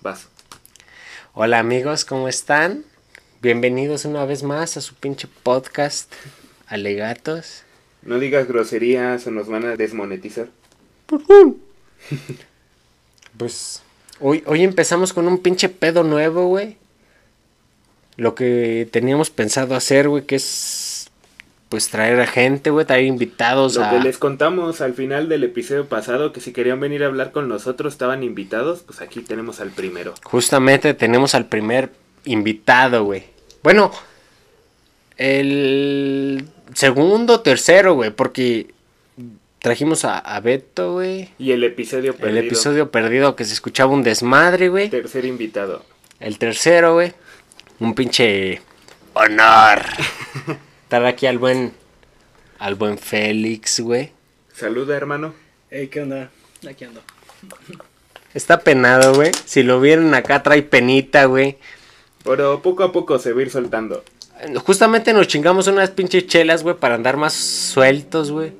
vas. Hola amigos, ¿cómo están? Bienvenidos una vez más a su pinche podcast, Alegatos. No digas groserías o nos van a desmonetizar. Pues hoy, hoy empezamos con un pinche pedo nuevo, güey. Lo que teníamos pensado hacer, güey, que es pues traer a gente, güey, traer invitados Lo a... que les contamos al final del episodio pasado, que si querían venir a hablar con nosotros estaban invitados, pues aquí tenemos al primero. Justamente tenemos al primer invitado, güey. Bueno, el segundo, tercero, güey, porque trajimos a, a Beto, güey. Y el episodio perdido. El episodio perdido que se escuchaba un desmadre, güey. Tercer invitado. El tercero, güey. Un pinche honor. Estar aquí al buen. Al buen Félix, güey. Saluda, hermano. Ey, ¿qué onda? Aquí ando. Está penado, güey. Si lo vieron acá, trae penita, güey. Pero poco a poco se va a ir soltando. Justamente nos chingamos unas pinches chelas, güey, para andar más sueltos, güey.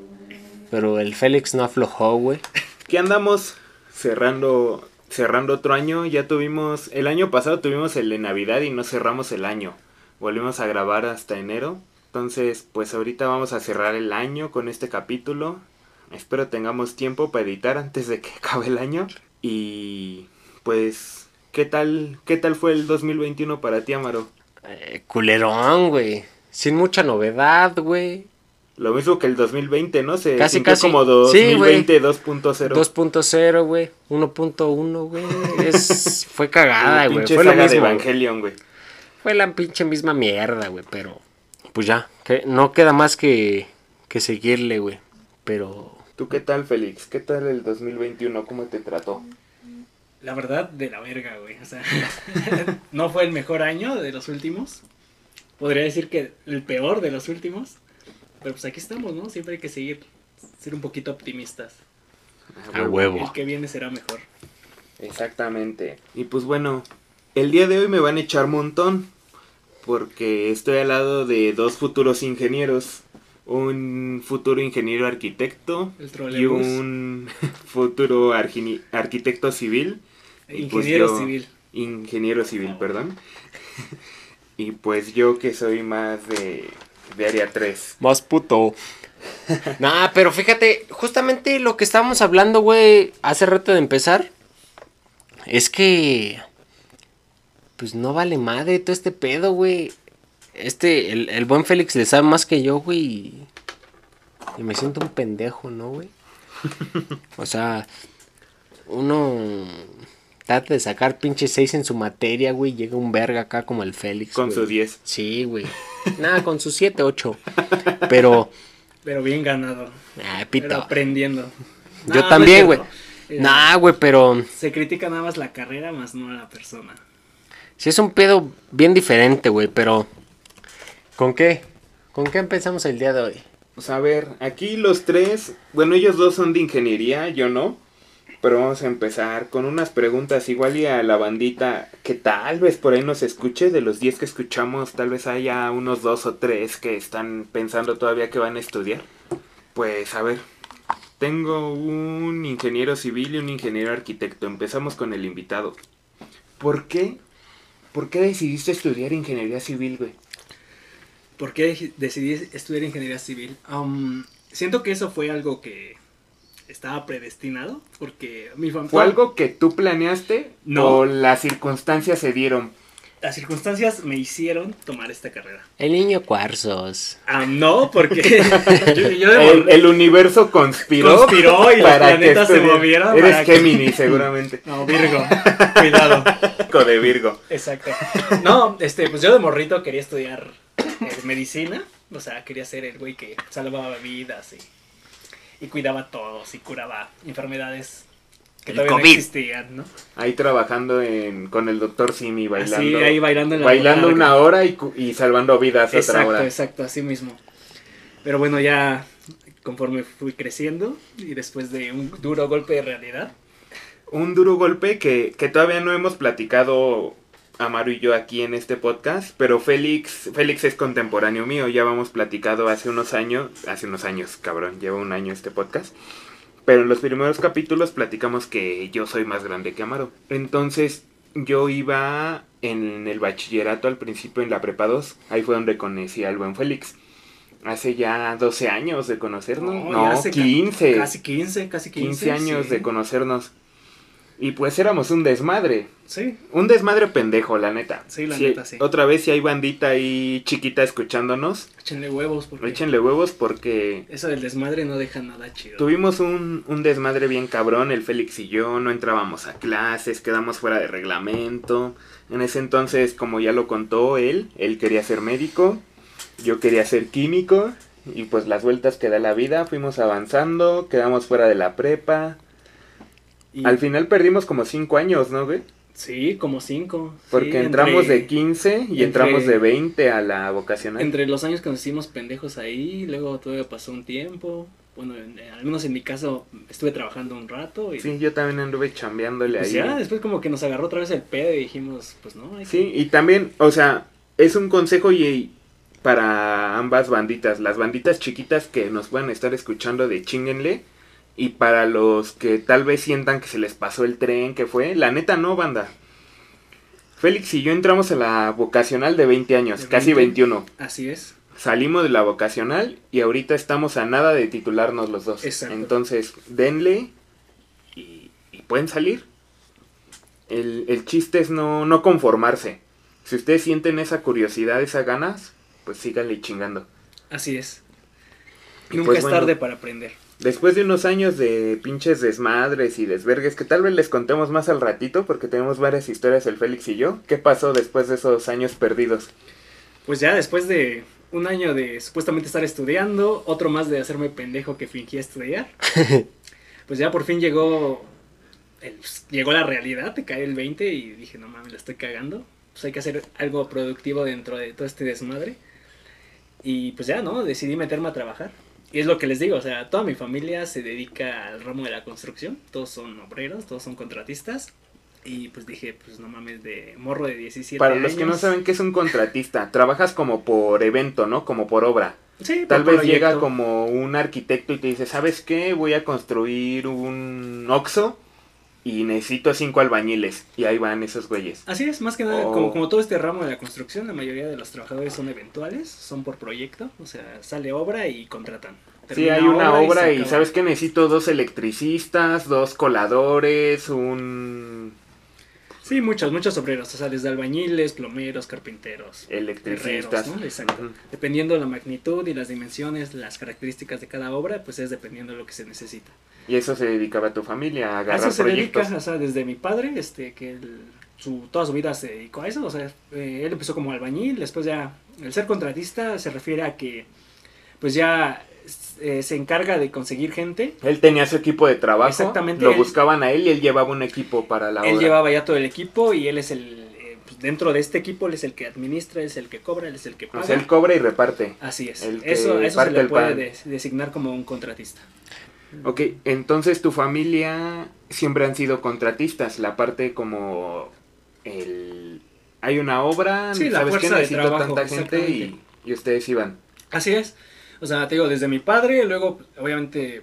Pero el Félix no aflojó, güey. ¿Qué andamos cerrando cerrando otro año? Ya tuvimos el año pasado tuvimos el de Navidad y no cerramos el año. Volvimos a grabar hasta enero. Entonces, pues ahorita vamos a cerrar el año con este capítulo. Espero tengamos tiempo para editar antes de que acabe el año y pues ¿qué tal qué tal fue el 2021 para ti, Amaro? Eh, culerón, güey. Sin mucha novedad, güey. Lo mismo que el 2020, ¿no? Se Casi, casi. como Sí, güey. 2020 2.0. 2.0, güey. 1.1, güey. Es... Fue cagada, güey. Fue de mismo. Evangelion, güey. Fue la pinche misma mierda, güey. Pero, pues ya. Que no queda más que, que seguirle, güey. Pero, ¿Tú qué tal, Félix? ¿Qué tal el 2021? ¿Cómo te trató? La verdad, de la verga, güey. O sea, no fue el mejor año de los últimos. Podría decir que el peor de los últimos. Pero pues aquí estamos, ¿no? Siempre hay que seguir, ser un poquito optimistas. a huevo. El que viene será mejor. Exactamente. Y pues bueno, el día de hoy me van a echar montón. Porque estoy al lado de dos futuros ingenieros. Un futuro ingeniero arquitecto El y un futuro arquitecto civil. Pues Ingeniero yo- civil. Ingeniero civil, perdón. y pues yo que soy más de, de área 3. Más puto. nah, pero fíjate, justamente lo que estábamos hablando, güey, hace rato de empezar, es que, pues no vale madre todo este pedo, güey. Este, el, el buen Félix le sabe más que yo, güey. Y, y me siento un pendejo, ¿no, güey? O sea, uno trata de sacar pinche 6 en su materia, güey. Llega un verga acá como el Félix. Con güey. su 10. Sí, güey. Nada, con sus 7, 8. Pero, Pero bien ganado. ah, Pero pito. aprendiendo. Yo también, güey. Eh, Nah, güey, pero Se critica nada más la carrera, más no a la persona. Sí es un pedo bien diferente, güey, pero ¿con qué? ¿Con qué empezamos el día de hoy? Pues a ver, aquí los tres, bueno, ellos dos son de ingeniería, yo no. Pero vamos a empezar con unas preguntas igual y a la bandita que tal vez por ahí nos escuche. De los 10 que escuchamos, tal vez haya unos dos o tres que están pensando todavía que van a estudiar. Pues a ver, tengo un ingeniero civil y un ingeniero arquitecto. Empezamos con el invitado. ¿Por qué? ¿Por qué decidiste estudiar ingeniería civil, güey? ¿Por qué decidí estudiar ingeniería civil? Um, siento que eso fue algo que estaba predestinado, porque mi familia... ¿Fue algo que tú planeaste No. o las circunstancias se dieron? Las circunstancias me hicieron tomar esta carrera. El niño cuarzos. Ah, no, porque yo, yo de El, universo conspiró, Conspiró y los para que planetas se movieron Eres para que- Géminis, seguramente. No, Virgo, cuidado. Hijo de Virgo. Exacto. No, este, pues yo de morrito quería estudiar eh, medicina. O sea, quería ser el güey que salvaba vidas y, y cuidaba a todos y curaba enfermedades que El todavía no COVID. existían, ¿no? Ahí trabajando en, con el doctor Simi bailando. Así, ahí bailando en la bailando botarga. una hora y, cu- y salvando vidas otra Exacto, hora. exacto, así mismo. Pero bueno, ya conforme fui creciendo y después de un duro golpe de realidad, Un duro golpe que, que todavía no hemos platicado Amaro y yo aquí en este podcast, pero Félix, Félix es contemporáneo mío, ya hemos platicado hace unos años, hace unos años, cabrón, lleva un año este podcast, Pero en los primeros capítulos platicamos que yo soy más grande que Amaro. Entonces yo iba en el bachillerato al principio en la prepa 2. Ahí fue donde conocí al buen Félix. Hace ya 12 años de conocernos. No, No, ya hace ca- 15. Casi 15, casi 15. 15 años sí. de conocernos. Y pues éramos un desmadre. Sí, Un desmadre pendejo, la neta. Sí, la neta, sí. Otra vez si hay bandita ahí chiquita escuchándonos, échenle huevos porque échenle huevos porque eso del desmadre no deja nada chido. tuvimos un, un desmadre bien cabrón, el Félix y yo, no entrábamos a clases, quedamos fuera de reglamento. En ese entonces, como ya lo contó él, él quería ser médico, yo quería ser químico. Y pues las vueltas que da la vida, fuimos avanzando, quedamos fuera de la prepa. Y- Al final perdimos como 5 años, ¿no, güey? Sí, como 5. Porque entramos de 15 y entre- entramos de 20 a la vocacional. Entre los años que nos hicimos pendejos ahí, luego todavía pasó un tiempo. Bueno, en- al menos en mi caso estuve trabajando un rato y Sí, yo también anduve chambeándole pues ahí. ya después como que nos agarró otra vez el pedo y dijimos, pues no, hay que- Sí, y también, o sea, es un consejo y para ambas banditas, las banditas chiquitas que nos puedan estar escuchando de chinguenle y para los que tal vez sientan que se les pasó el tren que fue, la neta no, banda. Félix y yo entramos a la vocacional de 20 años, De casi 20. 21. Así es. Salimos de la vocacional y ahorita estamos a nada de titularnos los dos. Exacto. Entonces, denle y, y pueden salir. El, el chiste es no, no conformarse. Si ustedes sienten esa curiosidad, esas ganas, pues síganle chingando. Así es. Y Nunca pues es bueno. tarde para aprender. Después de unos años de pinches desmadres y desvergues, que tal vez les contemos más al ratito, porque tenemos varias historias el Félix y yo, ¿qué pasó después de esos años perdidos? Pues ya después de un año de supuestamente estar estudiando, otro más de hacerme pendejo que fingía estudiar, pues ya por fin llegó el- pues, llegó la realidad, te cae el 20 y dije, no mames, la estoy cagando. Pues hay que hacer algo productivo dentro de todo este desmadre. Y pues ya, ¿no? Decidí meterme a trabajar. Y es lo que les digo, o sea, toda mi familia se dedica al ramo de la construcción. Todos son obreros, todos son contratistas. Y pues dije, pues no mames, de morro de 17 Para años. los que no saben qué es un contratista, trabajas como por evento, ¿no? Como por obra. Sí, Tal vez llega como un arquitecto y te dice, ¿sabes qué? Voy a construir un Oxxo y necesito cinco albañiles. Y ahí van esos güeyes. Así es, más que nada, Oh. como, como todo este ramo de la construcción, la mayoría de los trabajadores son eventuales, son por proyecto, o sea, sale obra y contratan. Sí, hay una obra y, acaba. ¿sabes qué? Necesito dos electricistas, dos coladores, un Sí, muchos, muchos obreros, o sea, desde albañiles, plomeros, carpinteros, electricistas. herreros, ¿no? Exacto. Dependiendo de la magnitud y las dimensiones, las características de cada obra, pues es dependiendo de lo que se necesita. Y eso se dedicaba a tu familia, a A agarrar eso se proyectos. dedica, o sea, desde mi padre, este, que él- su, toda su vida se dedicó a eso, o sea, eh, él empezó como albañil, después ya, el ser contratista se refiere a que, pues ya eh, se encarga de conseguir gente, Él tenía su equipo de trabajo, Exactamente, lo él- buscaban a él y él llevaba un equipo para la él obra. llevaba ya todo el equipo y él es el, eh, pues, dentro de este equipo, él es el que administra, él es el que cobra, él es el que O paga. sea, él cobra y reparte. Así es, el eso, eso se le puede designar como un contratista. Ok, entonces tu familia siempre han sido contratistas, la parte como el... Hay una obra, Sí, la ¿sabes qué? fuerza de Necesito trabajo, tanta gente y, y ustedes iban. Así es. O sea, te digo, desde mi padre, luego, obviamente,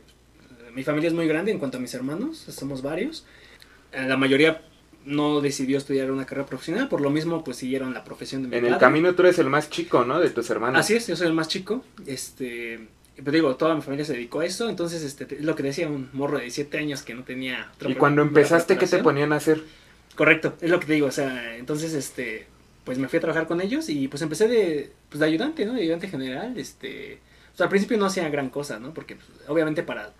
mi familia es muy grande en cuanto a mis hermanos, somos varios. Eh, La mayoría no decidió estudiar una carrera profesional, por lo mismo, pues siguieron la profesión de mi En padre. el camino tú eres el más chico, ¿no? De tus hermanos. Así es, yo soy el más chico. Este, pero digo, toda mi familia se dedicó a eso, entonces, este, es lo que decía un morro de 17 años que no tenía. otra Y cuando empezaste, ¿qué te ponían a hacer? Correcto, es lo que te digo, o sea, entonces, este, pues me fui a trabajar con ellos y pues empecé de, pues de ayudante, ¿no? De ayudante general, este, o sea, al principio no hacía gran cosa, ¿no? Porque pues, obviamente para,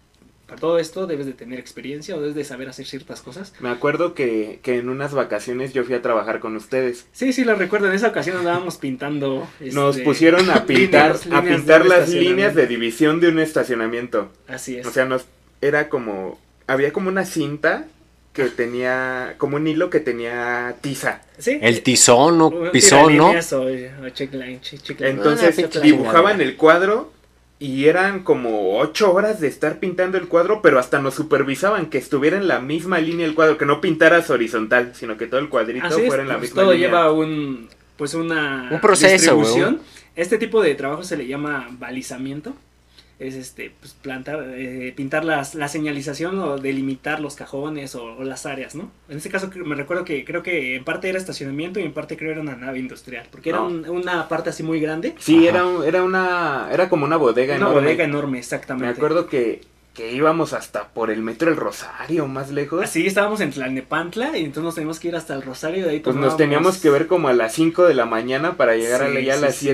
para todo esto debes de tener experiencia o debes de saber hacer ciertas cosas. Me acuerdo que, que en unas vacaciones yo fui a trabajar con ustedes. Sí, sí, lo recuerdo, en esa ocasión andábamos pintando. Nos este, pusieron a pintar, líneas- a pintar las líneas de división de un estacionamiento. Así es. O sea, nos era como había como una cinta que tenía como un hilo que tenía tiza. sí. El tizón o Un pisón, ¿no? O, o Entonces Ah, dibujaban el cuadro y eran como ocho horas de estar pintando el cuadro, pero hasta nos supervisaban que estuviera en la misma línea el cuadro, que no pintaras horizontal, sino que todo el cuadrito Así es, fuera en la pues, misma todo línea. lleva un pues una Un proceso, distribución. Este tipo de trabajo se le llama balizamiento. Es este pues plantar eh, pintar las, la señalización o delimitar los cajones o, o las áreas no en este caso me recuerdo que creo que en parte era estacionamiento y en parte creo era una nave industrial porque era un- una parte así muy grande Sí, Ajá. era, un- era una. Era como una bodega una enorme. bodega enorme exactamente Me acuerdo que, que íbamos hasta por el metro El Rosario, más lejos. así estábamos en Tlalnepantla y entonces nos teníamos que ir hasta el Rosario y de ahí Pues nos teníamos que ver como a las 5 de la mañana para llegar a, Sí, a las sí.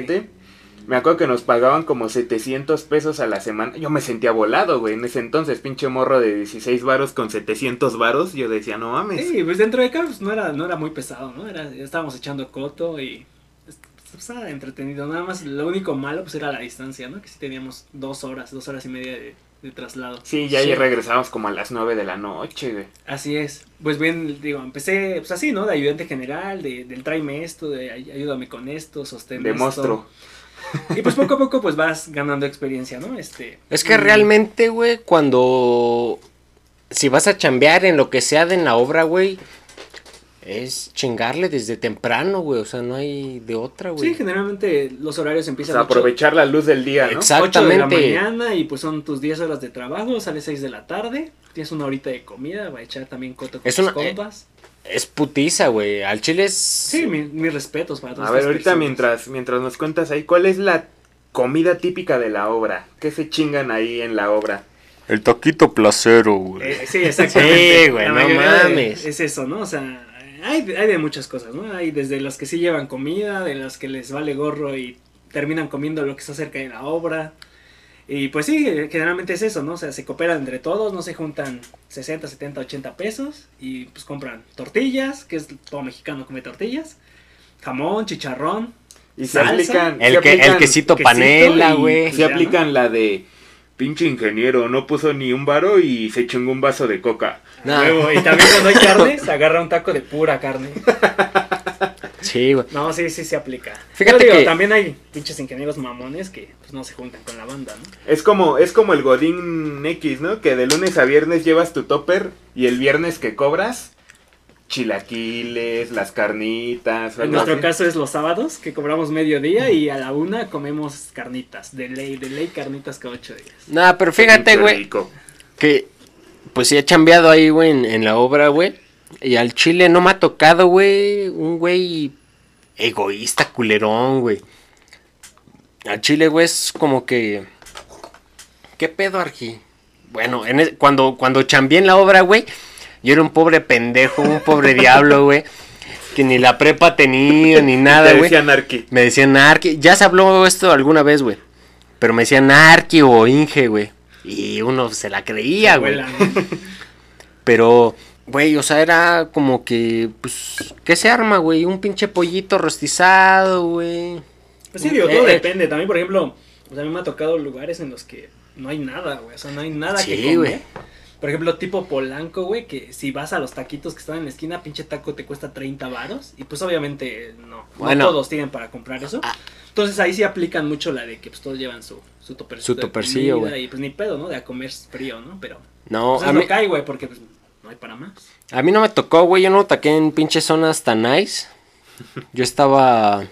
7. Me acuerdo que nos pagaban como 700 pesos a la semana. Yo me sentía volado, güey, en ese entonces, pinche morro de 16 varos con 700 varos. Yo decía, no mames. Sí, pues dentro de acá pues, no era, no era muy pesado, ¿no? Era, estábamos echando coto y pues, pues, estaba entretenido. Nada más lo único malo pues era la distancia, ¿no? Que sí teníamos dos horas, dos horas y media de, de traslado. Sí, ya Sí. regresamos como a las 9 de la noche, güey. Así es. Pues bien, digo, empecé pues así, ¿no? De ayudante general, de, del tráeme esto, de ay- ayúdame con esto, sostén De esto. monstruo. Y pues poco a poco pues vas ganando experiencia, ¿no? Este. Es que realmente, güey, cuando. Si vas a chambear en lo que sea de en la obra, güey. Es chingarle desde temprano, güey. O sea, no hay de otra, güey. Sí, generalmente los horarios O empiezan sea, ocho- aprovechar la luz del día, ¿no? Exacto. 8 de la Exactamente. mañana y pues son tus 10 horas de trabajo, sales 6 de la tarde, tienes una horita de comida, va a echar también coto con Es tus una- compas. Es putiza, güey. Al chile es. Sí, mi- mis respetos para todas A ver, ahorita personas. mientras, mientras nos cuentas ahí, ¿cuál es la comida típica de la obra? ¿Qué se chingan ahí en la obra? El taquito placero, güey. Eh, sí, exactamente. Sí, güey, La no mayoría de- mames. Es eso, ¿no? O sea, hay, hay de muchas cosas, ¿no? Hay desde los que sí llevan comida, de los que les vale gorro y terminan comiendo lo que está cerca de la obra. Y pues sí, eh, generalmente es eso, ¿no? O sea, se cooperan entre todos, no se juntan 60, 70, 80 pesos y pues compran tortillas, que es todo mexicano come tortillas, jamón, chicharrón, Y se Salsa. aplican, El, se que, el aplican- quesito quesito panela, güey. pues se aplican la de pinche ingeniero, no puso ni un varo y se chingó un vaso de coca. Nah, Luego, y también cuando hay carne, se agarra un taco de pura carne. Sí, güey. No, sí, sí se aplica. Fíjate Pero digo, que- también hay pinches ingenieros mamones que pues, no se juntan con la banda, ¿no? Es como, es como el Godín X, ¿no? Que de lunes a viernes llevas tu topper y el viernes que cobras, chilaquiles, las carnitas. En nuestro así. caso es los sábados, que cobramos mediodía y a la una comemos carnitas. De ley, de ley carnitas cada ocho días. Nah, pero fíjate, güey. Que, pues sí he chambeado ahí, güey, en, en la obra, güey. Y al chile no me ha tocado, güey, un güey egoísta, culerón, güey. Al chile, güey, es como que... ¿Qué pedo, Argi? Bueno, en e- cuando, cuando chambeé en la obra, güey, yo era un pobre pendejo, un pobre diablo, güey. Que ni la prepa tenía, ni nada, güey. decían Arqui. Me decían Arqui. Ya se habló esto alguna vez, güey. Pero me decían Arqui o Inge, güey. Y uno se la creía, güey. Pero, güey, o sea, era como que, pues, ¿qué se arma, güey? Un pinche pollito rostizado, güey. Pues sí, digo, todo Eh, eh. depende. También, por ejemplo, o sea, a mí me ha tocado lugares en los que no hay nada, güey. O sea, no hay nada Sí, que comer. güey. Por ejemplo, tipo Polanco, güey, que si vas a los taquitos que están en la esquina, pinche taco te cuesta 30 varos. Y pues obviamente no, Bueno. no todos tienen para comprar eso. Ah. Entonces ahí sí aplican mucho la de que pues todos llevan su, su topercito Su topercillo, güey. Y pues ni pedo, ¿no? De a comer frío, ¿no? Pero No, pues a mí, hay, güey, porque pues no hay para más. a mí no me tocó, güey. Yo no taqué en pinches zonas tan nice. Yo estaba...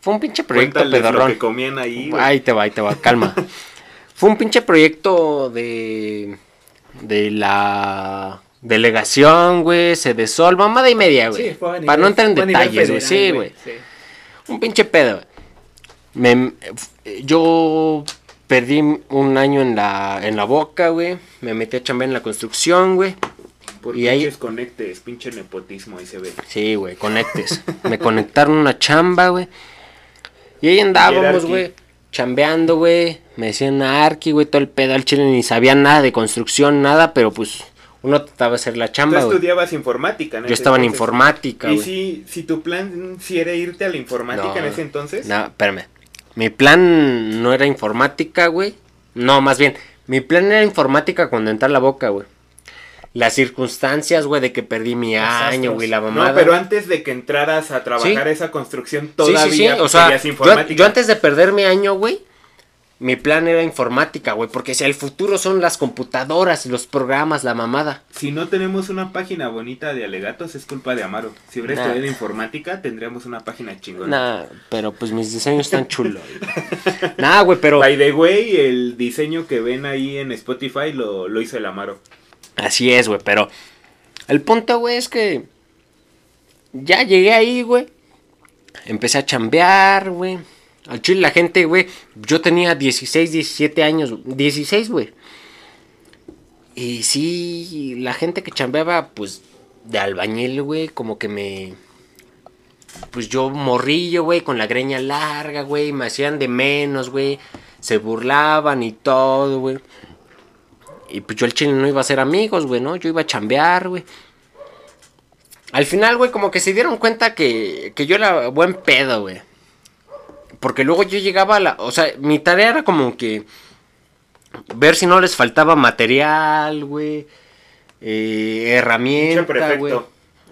Fue un pinche proyecto Cuéntales lo pedorrón. que comían ahí. güey. Ahí te va, ahí te va, calma. Fue un pinche proyecto de. de la delegación, güey, se desol, mamada y media, güey. Sí, fue a nivel- Para no entrar en detalles, güey. Sí, güey. Sí. Un pinche pedo. güey. Me, yo perdí un año en la, en la boca, güey. Me metí a chambear en la construcción, güey. Por y ahí- pinches conectes, pinche nepotismo ahí se ve. Sí, güey, conectes. Me conectaron una chamba, güey. Y ahí andábamos, güey. Chambeando, güey. Me decían Arqui, güey, todo el pedo al chile. Ni sabía nada de construcción, nada, pero pues uno trataba de hacer la Tú chamba, güey. estudiabas informática, ¿no? Yo estaba en informática, Y güey. si, si tu plan si era irte a la informática No, en ese entonces. No, espérame. Mi plan no era informática, güey. No, más bien, mi plan era informática cuando entré a la boca, güey. Las circunstancias, güey, de que perdí mi año, güey, la No, mamada. pero antes de que entraras a trabajar Sí. esa construcción todavía sí, sí. O sea, yo antes de perder mi año, güey, mi plan era informática, güey, porque si el futuro son las computadoras, los programas, la mamada. Si no tenemos una página bonita de alegatos, es culpa de Amaro. Si hubiera Nah. estudiado informática, tendríamos una página chingona. Nah, pero pues mis diseños están chulos. nah, güey, pero By the way, el diseño que ven ahí en Spotify lo, lo hizo el Amaro. así es, güey, pero el punto, güey, es que ya llegué ahí, güey. Empecé a chambear, güey. Al chile la gente, güey, yo tenía 16, 17 años, 16, güey. Y sí, la gente que chambeaba, pues, de albañil, güey, como que me... Pues yo morrillo, güey, con la greña larga, güey, me hacían de menos, güey. Se burlaban y todo, güey. Y pues yo el chile no iba a ser amigos, güey, ¿no? Yo iba a chambear, güey. Al final, güey, como que se dieron cuenta que, que yo era buen pedo, güey. Porque luego yo llegaba a la... O sea, mi tarea era como que... Ver si no les faltaba material, güey. eh, herramienta, güey.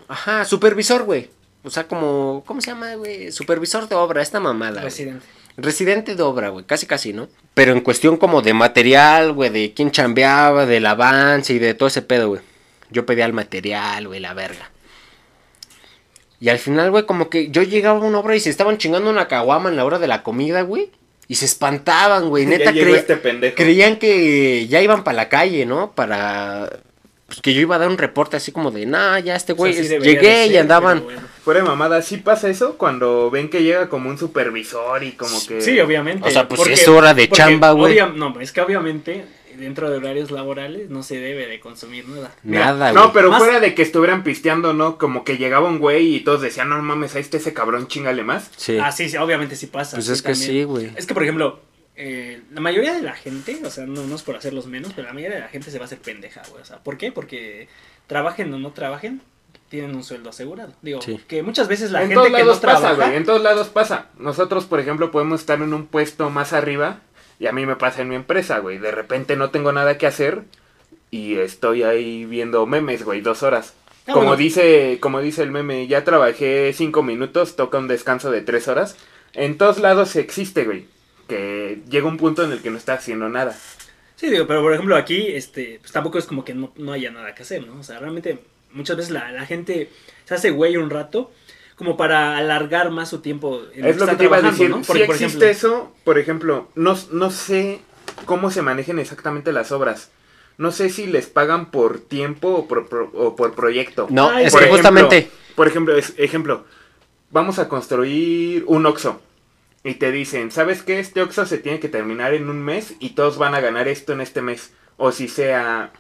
Ajá, supervisor, güey. O sea, como... ¿Cómo se llama, güey? Supervisor de obra, esta mamada. Residente. Residente de obra, güey, casi casi, ¿no? Pero en cuestión como de material, güey, de quién chambeaba, del avance y de todo ese pedo, güey. Yo pedía el material, güey, la verga. Y al final, güey, como que yo llegaba a una obra y se estaban chingando una caguama en la hora de la comida, güey. Y se espantaban, güey. Neta, ya cre- este pendejo. creían que ya iban para la calle, ¿no? Para... Pues que yo iba a dar un reporte así como de, nah, ya este güey, O sea, sí es- debería llegué de y andaban... bueno. Fuera de mamada, ¿sí pasa eso? Cuando ven que llega como un supervisor y como que... Sí, obviamente. O sea, pues, es hora de chamba, güey. No, es que obviamente dentro de horarios laborales no se debe de consumir nada. Nada, güey. No, pero Más- fuera de que estuvieran pisteando, ¿no? Como que llegaba un güey y todos decían, no mames, a este ese cabrón chingale más. Sí. Ah, sí, sí, obviamente sí pasa. Pues sí, es que también. sí, güey. Es que, por ejemplo, eh, la mayoría de la gente, o sea, no, no es por hacerlos menos, pero la mayoría de la gente se va a hacer pendeja, güey. O sea, ¿por qué? Porque trabajen o no trabajen, tienen un sueldo asegurado. Digo, Sí. que muchas veces la en gente todos que no lados pasa, trabaja... güey. En todos lados pasa. Nosotros, por ejemplo, podemos estar en un puesto más arriba y a mí me pasa en mi empresa, güey. De repente no tengo nada que hacer y estoy ahí viendo memes, güey, dos horas. Ah, como bueno. dice, como dice el meme, ya trabajé cinco minutos, toca un descanso de tres horas. En todos lados existe, güey. Que llega un punto en el que no está haciendo nada. Sí, digo, pero por ejemplo aquí, este, pues tampoco es como que no, no haya nada que hacer, ¿no? O sea, realmente muchas veces la, la gente se hace güey un rato como para alargar más su tiempo en Es lo que te iba a decir. ¿no? Si por existe ejemplo, eso, por ejemplo, no, no sé cómo se manejan exactamente las obras. No sé si les pagan por tiempo o por, pro- o por proyecto. No, Ay, es Por que ejemplo, justamente... Por ejemplo, es- ejemplo, vamos a construir un Oxxo. Y te dicen, ¿sabes qué? Este Oxxo se tiene que terminar en un mes y todos van a ganar esto en este mes. O si sea,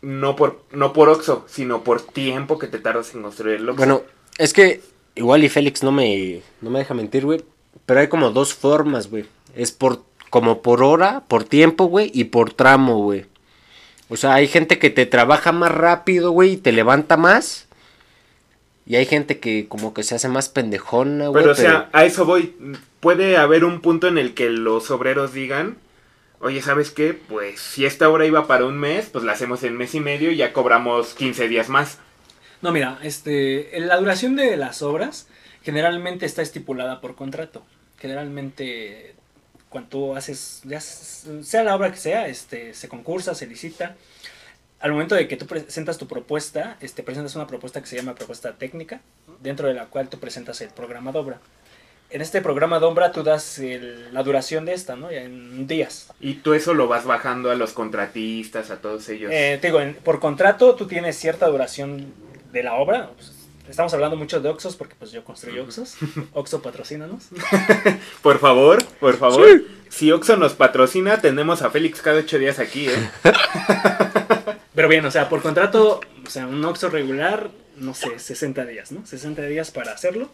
no por, no por Oxxo, sino por tiempo que te tardas en construir el Oxxo. Bueno, es que igual y Félix no me, no me deja mentir, güey. Pero hay como dos formas, güey. Es por como por hora, por tiempo, güey, y por tramo, güey. O sea, hay gente que te trabaja más rápido, güey, y te levanta más. Y hay gente que como que se hace más pendejona, güey. Pero, o sea, a eso voy. Puede haber un punto en el que los obreros digan, oye, ¿sabes qué? Pues si esta obra iba para un mes, pues la hacemos en mes y medio y ya cobramos 15 días más. No, mira, este, la duración de las obras generalmente está estipulada por contrato. Generalmente, cuando tú haces, ya sea la obra que sea, este, se concursa, se licita. Al momento de que tú presentas tu propuesta, este, presentas una propuesta que se llama propuesta técnica, dentro de la cual tú presentas el programa de obra. En este programa de obra tú das el- la duración de esta, ¿no? En días. Y tú eso lo vas bajando a los contratistas, a todos ellos. Eh, te digo, en- por contrato tú tienes cierta duración de la obra. Pues, estamos hablando mucho de Oxos porque pues yo construyo Oxos. Oxo patrocínanos. Por favor, por favor. Si Oxxo nos patrocina, tenemos a Félix cada ocho días aquí, ¿eh? Pero bien, o sea, por contrato, o sea, un Oxo regular, no sé, 60 días, ¿no? 60 días para hacerlo.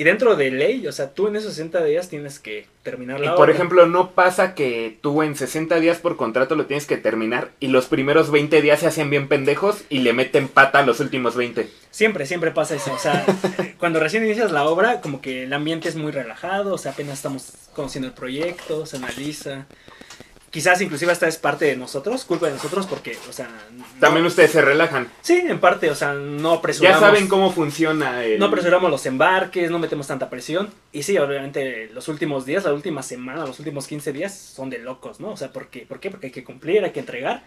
Y dentro de ley, o sea, tú en esos 60 días tienes que terminar Y la por obra. ejemplo, no pasa que tú en 60 días por contrato lo tienes que terminar y los primeros 20 días se hacen bien pendejos y le meten pata a los últimos 20. Siempre, siempre pasa eso. O sea, cuando recién inicias la obra, como que el ambiente es muy relajado, o sea, apenas estamos conociendo el proyecto, se analiza. Quizás inclusive esta es parte de nosotros, culpa de nosotros, porque, o sea... no- También ustedes se relajan. Sí, en parte, o sea, no Ya apresuramos. saben cómo funciona el... No apresuramos los embarques, no metemos tanta presión. Y sí, obviamente los últimos días, la última semana, los últimos 15 días son de locos, ¿no? O sea, ¿por qué? ¿Por qué? Porque hay que cumplir, hay que entregar.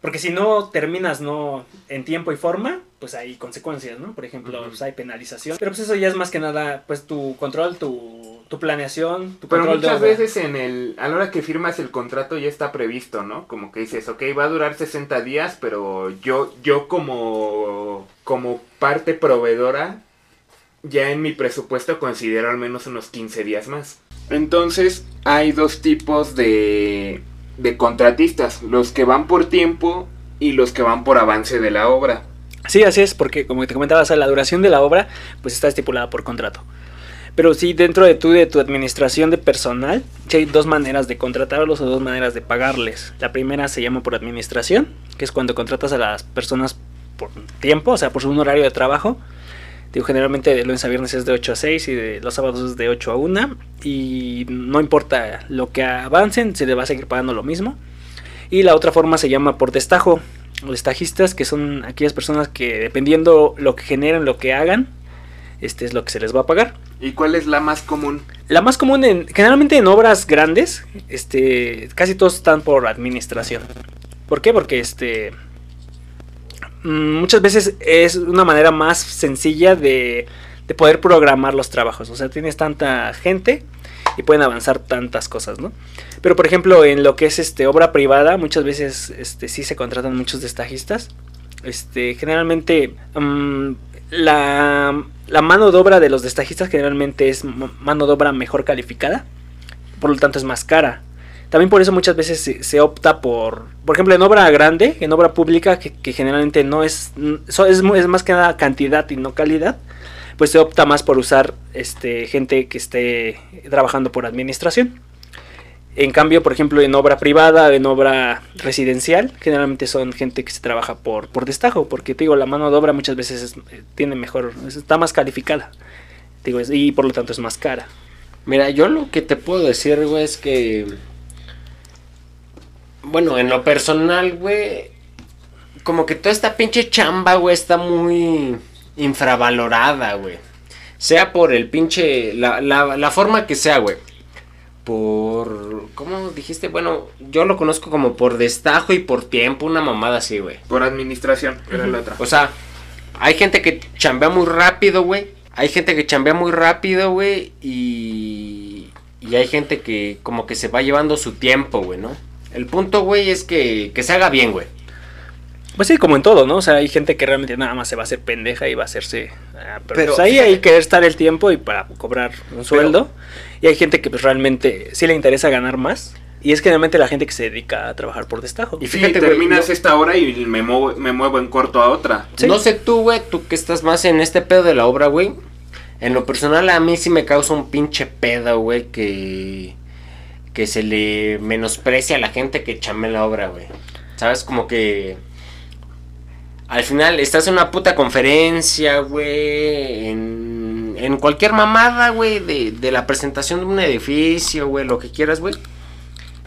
Porque si no terminas no en tiempo y forma, pues hay consecuencias, ¿no? Por ejemplo, Ujú. pues hay penalización. Pero pues eso ya es más que nada, pues tu control, tu, tu planeación, tu Pero de muchas veces en el, a la hora que firmas el contrato ya está previsto, ¿no? Como que dices, ok, va a durar 60 días, pero yo, yo como, como parte proveedora, ya en mi presupuesto considero al menos unos 15 días más. Entonces, hay dos tipos de, de contratistas, los que van por tiempo y los que van por avance de la obra. Sí, así es, porque como te comentaba, o sea, la duración de la obra pues está estipulada por contrato. Pero sí, dentro de tu, de tu administración de personal, hay dos maneras de contratarlos o dos maneras de pagarles. La primera se llama por administración, que es cuando contratas a las personas por tiempo, o sea, por un horario de trabajo. Digo, generalmente de lunes a viernes es de 8 a 6 y de los sábados es de 8 a 1. Y no importa lo que avancen, se le va a seguir pagando lo mismo. Y la otra forma se llama por destajo. Los destajistas, que son aquellas personas que dependiendo lo que generen, lo que hagan, este es lo que se les va a pagar. ¿Y cuál es la más común? La más común, en, generalmente en obras grandes, este, casi todos están por administración. ¿Por qué? Porque este, mm, muchas veces es una manera más sencilla de, de poder programar los trabajos. O sea, tienes tanta gente y pueden avanzar tantas cosas, ¿no? Pero por ejemplo, en lo que es este obra privada, muchas veces este sí se contratan muchos destajistas. Este, generalmente mm, la, mano de obra de los destajistas generalmente es mano de obra mejor calificada, por lo tanto es más cara. También por eso muchas veces se, opta por, por ejemplo, en obra grande, en obra pública, que, generalmente no es, es, es más que nada cantidad y no calidad, pues se opta más por usar este, gente que esté trabajando por administración. En cambio, por ejemplo, en obra privada, en obra residencial, generalmente son gente que se trabaja por, por destajo, porque te digo, la mano de obra muchas veces es- eh, tiene mejor, es- está más calificada, digo, y por lo tanto es más cara. Mira, yo lo que te puedo decir, güey, es que. Bueno, en lo personal, güey. Como que toda esta pinche chamba, güey, está muy infravalorada, güey. Sea por el pinche. La, la forma que sea, güey. Por. ¿Cómo dijiste? Bueno, yo lo conozco como por destajo y por tiempo, una mamada así, güey. Por administración, era la otra. O sea, hay gente que chambea muy rápido, güey. Hay gente que chambea muy rápido, güey. Y, y hay gente que como que se va llevando su tiempo, güey, ¿no? El punto, güey, es que, que se haga bien, güey. Pues sí, como en todo, ¿no? O sea, hay gente que realmente nada más se va a hacer pendeja y va a hacerse... ah, pero, Pero, pues ahí fíjate. hay que estar el tiempo y para cobrar un sueldo. Y hay gente que pues realmente sí le interesa ganar más. Y es generalmente la gente que se dedica a trabajar por destajo. Y fíjate, terminas no- esta hora y me muevo, me muevo en corto a otra. Sí. No sé tú, güey, tú que estás más en este pedo de la obra, güey. En lo personal a mí sí me causa un pinche pedo, güey, que que se le menosprecia a la gente que chame la obra, güey. ¿Sabes? Como que al final estás en una puta conferencia, güey, en, cualquier mamada, güey, de, de la presentación de un edificio, güey, lo que quieras, güey.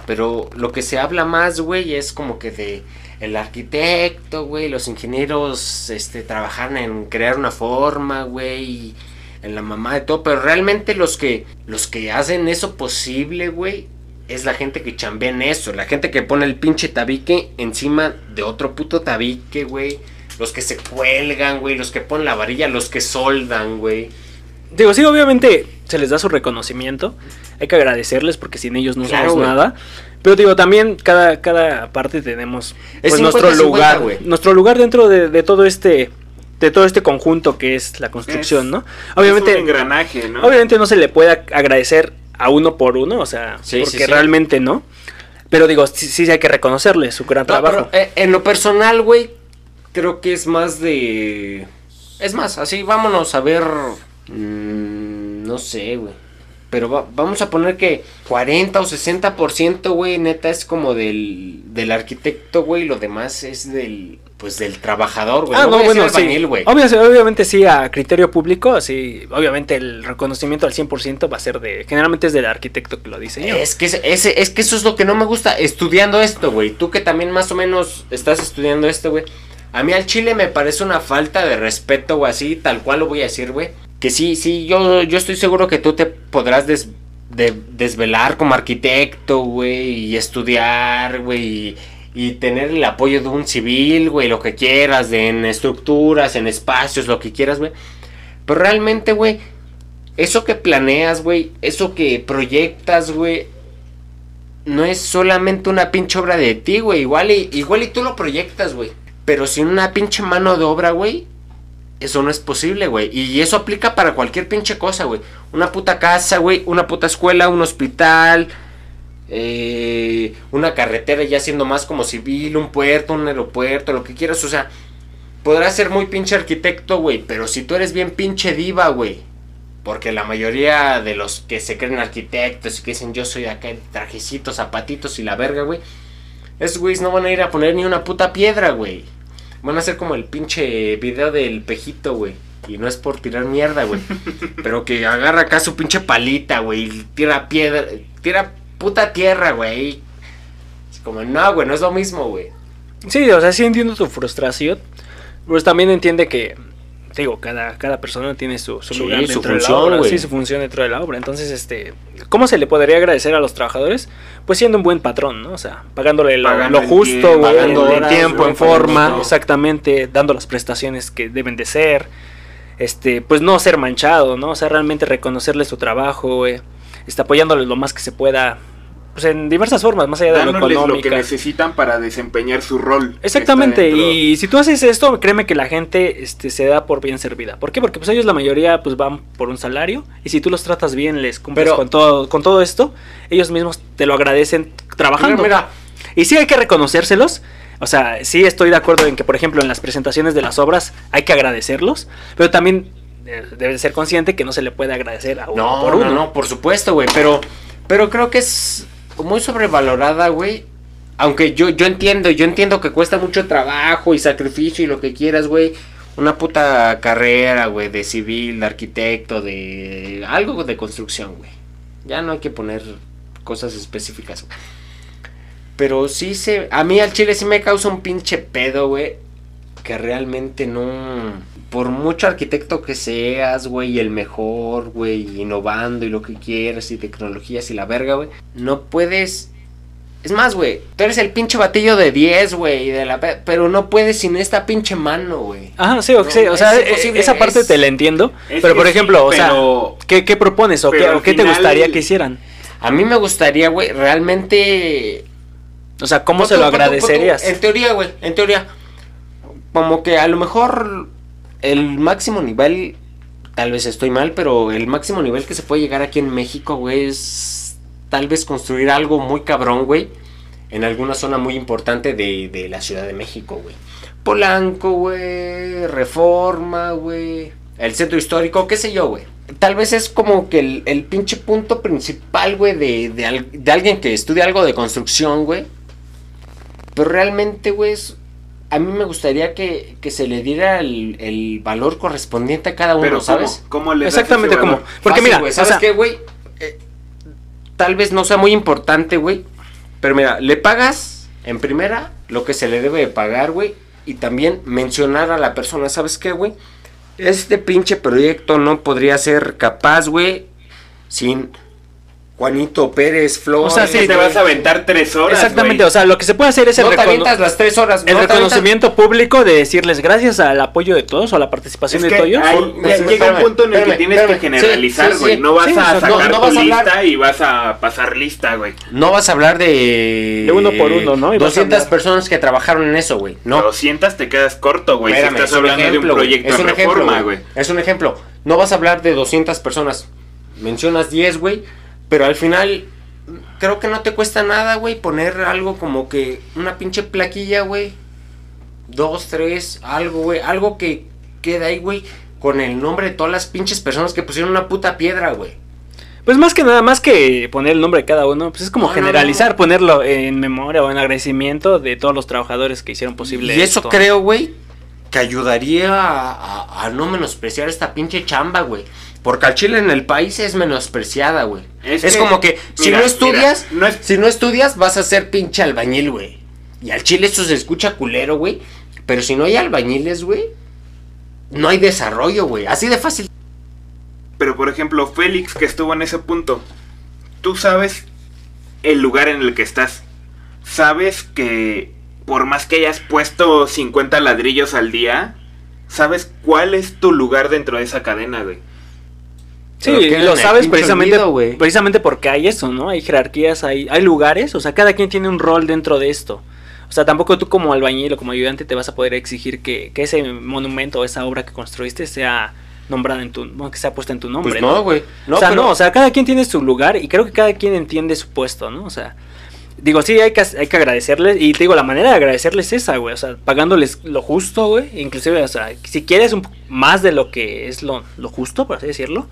Pero lo que se habla más, güey, es como que de el arquitecto, güey, los ingenieros, este, trabajan en crear una forma, güey, en la mamá de todo, pero realmente los que, los que hacen eso posible, güey, es la gente que chambea en eso, la gente que pone el pinche tabique encima de otro puto tabique, güey, los que se cuelgan, güey, los que ponen la varilla, los que soldan, güey. Digo, sí, obviamente se les da su reconocimiento. Hay que agradecerles porque sin ellos no Claro, somos nada. Pero digo, también cada, cada parte tenemos Es pues, nuestro 50-50, lugar. güey. Nuestro lugar dentro de, de todo este. De todo este conjunto que es la construcción, Es- ¿no? Obviamente. Es un engranaje, ¿no? Obviamente no se le puede agradecer a uno por uno, o sea, Sí, porque sí, sí. realmente no. Pero digo, sí, sí hay que reconocerle su gran No, trabajo. pero, eh, en lo personal, güey, creo que es más de... Es más, así vámonos a ver... mm, no sé, güey. Pero va- vamos a poner que 40 o 60%, güey, neta es como del, del arquitecto, güey. y Lo demás es del, pues del trabajador, güey. Ah, no, voy a decir bueno, sí. albañil, güey. Obvio- obviamente sí, a criterio público, sí, obviamente el reconocimiento al 100% va a ser de, generalmente es del arquitecto que lo diseñó. Es que, ese- ese, es que eso es lo que no me gusta estudiando esto, güey. Tú que también más o menos estás estudiando esto, güey. A mí al chile me parece una falta de respeto, güey, así, tal cual lo voy a decir, güey. Que sí, sí, yo, yo estoy seguro que tú te podrás des- de- desvelar como arquitecto, güey, y estudiar, güey, y, tener el apoyo de un civil, güey, lo que quieras, en estructuras, en espacios, lo que quieras, güey. Pero realmente, güey, eso que planeas, güey, eso que proyectas, güey, no es solamente una pinche obra de ti, güey. Igual y, igual y tú lo proyectas, güey. Pero sin una pinche mano de obra, güey, eso no es posible, güey. Y eso aplica para cualquier pinche cosa, güey. Una puta casa, güey, una puta escuela, un hospital, eh, una carretera ya siendo más como civil, un puerto, un aeropuerto, lo que quieras. O sea, podrás ser muy pinche arquitecto, güey. Pero si tú eres bien pinche diva, güey. Porque la mayoría de los que se creen arquitectos y que dicen yo soy acá en trajecitos, zapatitos y la verga, güey. Esos güeyes no van a ir a poner ni una puta piedra, güey. Van a hacer como el pinche video del pejito, güey. Y no es por tirar mierda, güey. pero que agarra acá su pinche palita, güey. Y tira piedra. Tira puta tierra, güey. Es como, no, güey, no es lo mismo, güey. Sí, o sea, sí entiendo tu frustración, pues también entiende que, digo, cada, cada persona tiene su, su Sí, lugar su dentro de función, la obra, sí, su función dentro de la obra. Entonces, este, ¿cómo se le podría agradecer a los trabajadores? Pues siendo un buen patrón, ¿no? O sea, pagándole lo, Pagando lo en justo, tiempo, pagando en horas, tiempo, güey, en forma, exactamente, dando las prestaciones que deben de ser, este, pues no ser manchado, ¿no? O sea, realmente reconocerle su trabajo, güey, este, apoyándole lo más que se pueda, pues en diversas formas, más allá de lo Dándoles lo que económico. necesitan para desempeñar su rol. Exactamente, y si tú haces esto, créeme que la gente este, se da por bien servida. ¿Por qué? Porque pues ellos la mayoría pues van por un salario y si tú los tratas bien, les cumples Pero- con todo con todo esto, ellos mismos te lo agradecen trabajando. Mira, Y sí hay que reconocérselos. O sea, sí estoy de acuerdo en que, por ejemplo, en las presentaciones de las obras hay que agradecerlos, pero también eh, debe ser consciente que no se le puede agradecer a uno No, por uno. no, no, por supuesto, güey. Pero, pero creo que es muy sobrevalorada, güey. Aunque yo, yo entiendo, yo entiendo que cuesta mucho trabajo y sacrificio y lo que quieras, güey. Una puta carrera, güey, de civil, de arquitecto, de algo de construcción, güey. Ya no hay que poner cosas específicas, güey. Pero sí se... A mí al chile sí me causa un pinche pedo, güey. Que realmente no... Por mucho arquitecto que seas, güey, el mejor, güey, innovando y lo que quieras y tecnologías y la verga, güey. No puedes... Es más, güey, tú eres el pinche batillo de 10, güey, de la pe- pero no puedes sin esta pinche mano, güey. Ajá, sí, o, No, sí, o sea, es eh, esa parte es- te la entiendo, Es pero por sí, ejemplo, o sea, pero- ¿qué, qué propones o pero qué, o qué te gustaría que hicieran? A mí me gustaría, güey, realmente O sea, ¿cómo se tú, lo agradecerías? En teoría, güey, en teoría. Como que a lo mejor el máximo nivel, tal vez estoy mal, pero el máximo nivel que se puede llegar aquí en México, güey, es tal vez construir algo muy cabrón, güey, en alguna zona muy importante de, de la Ciudad de México, güey. Polanco, güey, Reforma, güey, el centro histórico, qué sé yo, güey. Tal vez es como que el, pinche punto principal, güey, de, de, de alguien que estudia algo de construcción, güey. Pero realmente, güey, es- a mí me gustaría que, que se le diera el, el valor correspondiente a cada uno, Pero ¿sabes? ¿cómo, cómo le Exactamente como. Porque Fácil, mira, güey, o ¿sabes sea, qué, güey? Eh, tal vez no sea muy importante, güey. Pero mira, le pagas en primera lo que se le debe de pagar, güey. Y también mencionar a la persona, ¿sabes qué, güey? Este pinche proyecto no podría ser capaz, güey, sin Juanito Pérez Flores. O sea, sí, ¿Qué te güey. vas a aventar tres horas, Exactamente, güey? o sea, lo que se puede hacer es el, no recono- las tres horas. el no avientas- reconocimiento público de decirles gracias al apoyo de todos o a la participación Es de que todos. hay- Por- ya espérame, llega un punto en el que espérame, tienes espérame. que generalizar, Sí, sí, güey. sí. No vas Sí, a no- sacar no tu vas a hablar- lista y vas a pasar lista, güey. No vas a hablar de... De uno por uno, ¿no? Y vas a 200 hablar- personas que trabajaron en eso, güey. No. No. 200 te quedas corto, güey. Si estás es un hablando ejemplo, de un güey. proyecto es un de ejemplo, reforma, güey. güey. Es un ejemplo. No vas a hablar de 200 personas. Mencionas 10, güey. Pero al final, creo que no te cuesta nada, güey, poner algo como que una pinche plaquilla, güey. Dos, tres, algo, güey. Algo que queda ahí, güey, con el nombre de todas las pinches personas que pusieron una puta piedra, güey. Pues más que nada, más que poner el nombre de cada uno, pues es como No, no, generalizar, no. ponerlo en memoria o en agradecimiento de todos los trabajadores que hicieron posible Y eso esto. creo, güey, que ayudaría a, a- a no menospreciar esta pinche chamba, güey. Porque al chile en el país es menospreciada, güey. Es Es, que, como que si mira, no estudias, mira, no es- si no estudias vas a ser pinche albañil, güey. Y al chile eso se escucha culero, güey. Pero si no hay albañiles, güey, no hay desarrollo, güey. Así de fácil. Pero por ejemplo, Félix que estuvo en ese punto, tú sabes el lugar en el que estás. Sabes que por más que hayas puesto 50 ladrillos al día, sabes cuál es tu lugar dentro de esa cadena, güey. Sí, lo sabes precisamente, olvido, precisamente porque hay eso, ¿no? Hay jerarquías, hay, hay lugares, o sea, cada quien tiene un rol dentro de esto. O sea, tampoco tú como albañil o como ayudante te vas a poder exigir que, que ese monumento o esa obra que construiste sea nombrada en tu, bueno, que sea puesta en tu nombre. Pues no, güey. No, o sea, pero- no, o sea, cada quien tiene su lugar y creo que cada quien entiende su puesto, ¿no? O sea, digo, sí, hay que, hay que agradecerles y te digo, la manera de agradecerles es esa, güey, o sea, pagándoles lo justo, güey, inclusive, o sea, si quieres un más de lo que es lo, lo justo, por así decirlo,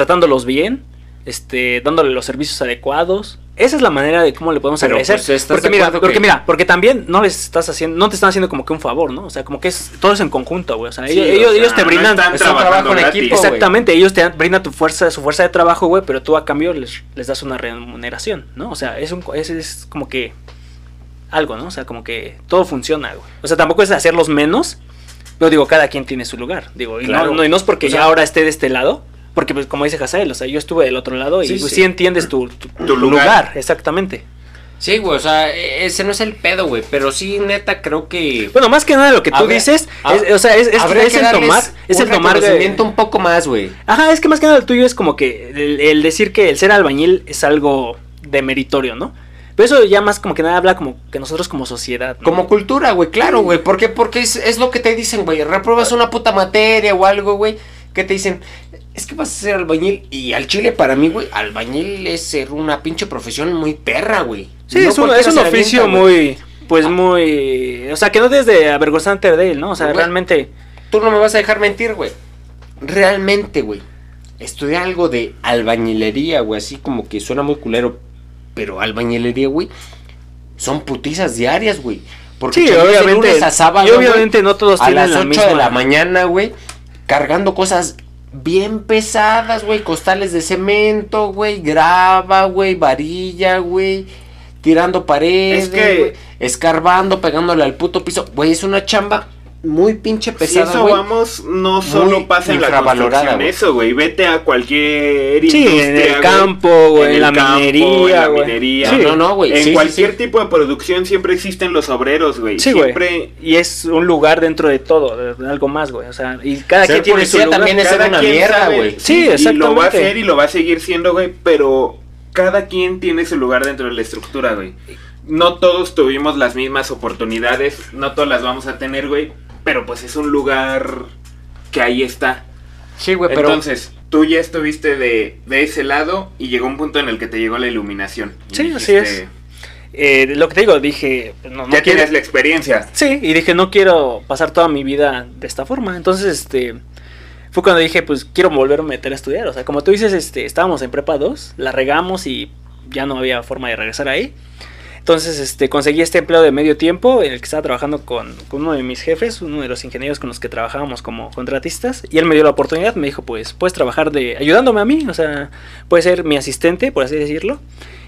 tratándolos bien, este, dándole los servicios adecuados. Esa es la manera de cómo le podemos Pero, agradecer. pues, ¿estás porque mira, porque que- mira, porque también no les estás haciendo, no te están haciendo como que un favor, ¿no? O sea, como que es todo es en conjunto, güey. O sea, Sí, ellos, o ellos, sea, ellos te no brindan están es un trabajando trabajo en equipo, güey. Exactamente, ellos te dan- brindan tu fuerza, su fuerza de trabajo, güey, pero tú a cambio les, les das una remuneración, ¿no? O sea, es, un, es, es como que algo, ¿no? O sea, como que todo funciona, güey. O sea, tampoco es hacerlos menos, pero digo, cada quien tiene su lugar, digo, y, Claro. no, no, y no es porque O sea- ya ahora esté de este lado, porque pues como dice Hazael, o sea, yo estuve del otro lado y Sí, pues, sí. sí entiendes tu, tu- tu lugar. lugar, exactamente. Sí, güey, o sea, e- ese no es el pedo, güey. Pero sí, neta, creo que. Bueno, más que nada lo que tú Habría- dices, es, o sea, es, es, es que el tomar, es el tomar de- un poco más, güey. Ajá, es que más que nada el tuyo es como que el, el decir que el ser albañil es algo de meritorio, ¿no? Pero eso ya más como que nada habla como que nosotros como sociedad. ¿no? Como cultura, güey, claro, güey. ¿Por qué? Porque es, es lo que te dicen, güey. Repruebas una puta materia o algo, güey. Que te dicen, es que vas a ser albañil. Y al chile, para mí, güey, albañil es ser una pinche profesión muy perra, güey. Sí, No es un, es un oficio avienta, muy, pues muy... O sea, que no desde avergonzante de él, ¿no? O sea, Güey. realmente... Tú no me vas a dejar mentir, güey. Realmente, güey. Estudiar algo de albañilería, güey. Así como que suena muy culero. Pero albañilería, güey. Son putizas diarias, güey. Porque Sí, obviamente. a sábado, y güey, obviamente no todos a tienen las la 8 misma... de la mañana, güey, cargando cosas bien pesadas, güey, costales de cemento, güey, grava, güey, varilla, güey, tirando paredes, Es que- güey, escarbando, pegándole al puto piso, güey, es una chamba muy pinche Si pesada, eso güey. vamos, no solo pasa en la construcción eso, güey. Vete a cualquier Sí, industria, en el campo, güey, en la campo, minería, la. Sí. No, no, güey, En sí, cualquier tipo de producción siempre existen los obreros, güey. Sí, siempre Y es un lugar dentro de todo, de- algo más, güey. O sea, y cada quien tiene su lugar. también es una mierda, güey. Sí, Y lo va a exactamente. hacer y lo va a seguir siendo, güey, pero cada quien tiene su lugar dentro de la estructura, güey. No todos tuvimos las mismas oportunidades, no todas las vamos a tener, güey, pero pues es un lugar que ahí está. Sí, güey, pero Entonces, tú ya estuviste de, de ese lado y llegó un punto en el que te llegó la iluminación. Sí, así es. Eh, lo que te digo, dije... No, no ya quiero- tienes la experiencia. Sí, y dije, no quiero pasar toda mi vida de esta forma. Entonces, este... Fue cuando dije, pues quiero volver a meter a estudiar. O sea, como tú dices, este, estábamos en prepa 2, la regamos y ya no había forma de regresar ahí. Entonces, este, conseguí este empleo de medio tiempo en el que estaba trabajando con, uno de mis jefes, uno de los ingenieros con los que trabajábamos como contratistas. Y él me dio la oportunidad, me dijo, pues, puedes trabajar de ayudándome a mí, o sea, puedes ser mi asistente, por así decirlo.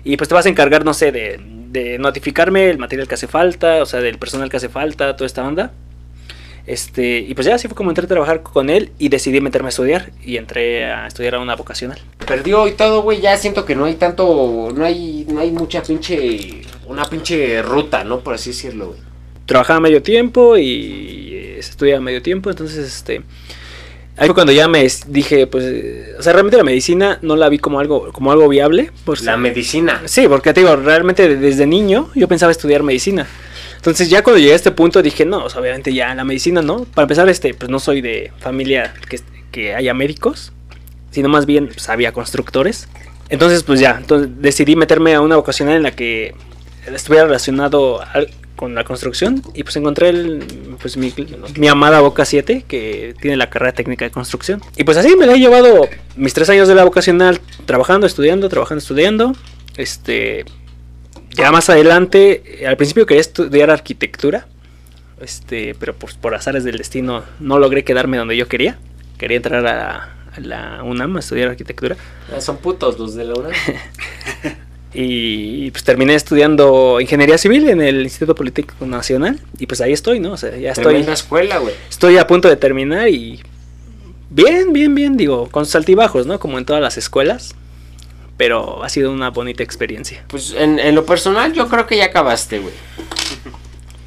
Y pues te vas a encargar, no sé, de, de notificarme el material que hace falta, o sea, del personal que hace falta, toda esta onda. Este, y pues ya así fue como entré a trabajar con él y decidí meterme a estudiar y entré a estudiar a una vocacional. perdió y todo, güey, ya siento que no hay tanto, no hay, no hay mucha pinche, una pinche ruta, ¿no? Por así decirlo, güey. Trabajaba medio tiempo y eh, estudiaba medio tiempo, entonces este ahí fue cuando ya me dije, pues, eh, o sea, realmente la medicina no la vi como algo como algo viable, por La medicina. Sí, porque te digo, realmente desde niño yo pensaba estudiar medicina. Entonces ya cuando llegué a este punto dije, no, o sea, obviamente ya la medicina, ¿no? Para empezar, este, pues no soy de familia que, que haya médicos, sino más bien pues, había constructores. Entonces, pues ya, entonces decidí meterme a una vocacional en la que estuviera relacionado al- con la construcción y pues encontré el, pues mi, mi amada Boca 7 que tiene la carrera técnica de construcción. Y pues así me la he llevado mis tres años de la vocacional trabajando, estudiando, trabajando, estudiando. Este, ya más adelante, al principio quería estudiar arquitectura, este, pero pues por azares del destino no logré quedarme donde yo quería. Quería entrar a, a la UNAM a estudiar arquitectura. Ah, Son putos los de la UNAM. Y pues terminé estudiando ingeniería civil en el Instituto Politécnico Nacional. Y pues ahí estoy, ¿no? O sea, ya estoy, Tremenda escuela, güey. estoy a punto de terminar y. Bien, bien, bien, digo, con sus altibajos, ¿no? Como en todas las escuelas. Pero ha sido una bonita experiencia. Pues en, en lo personal yo creo que ya acabaste, güey.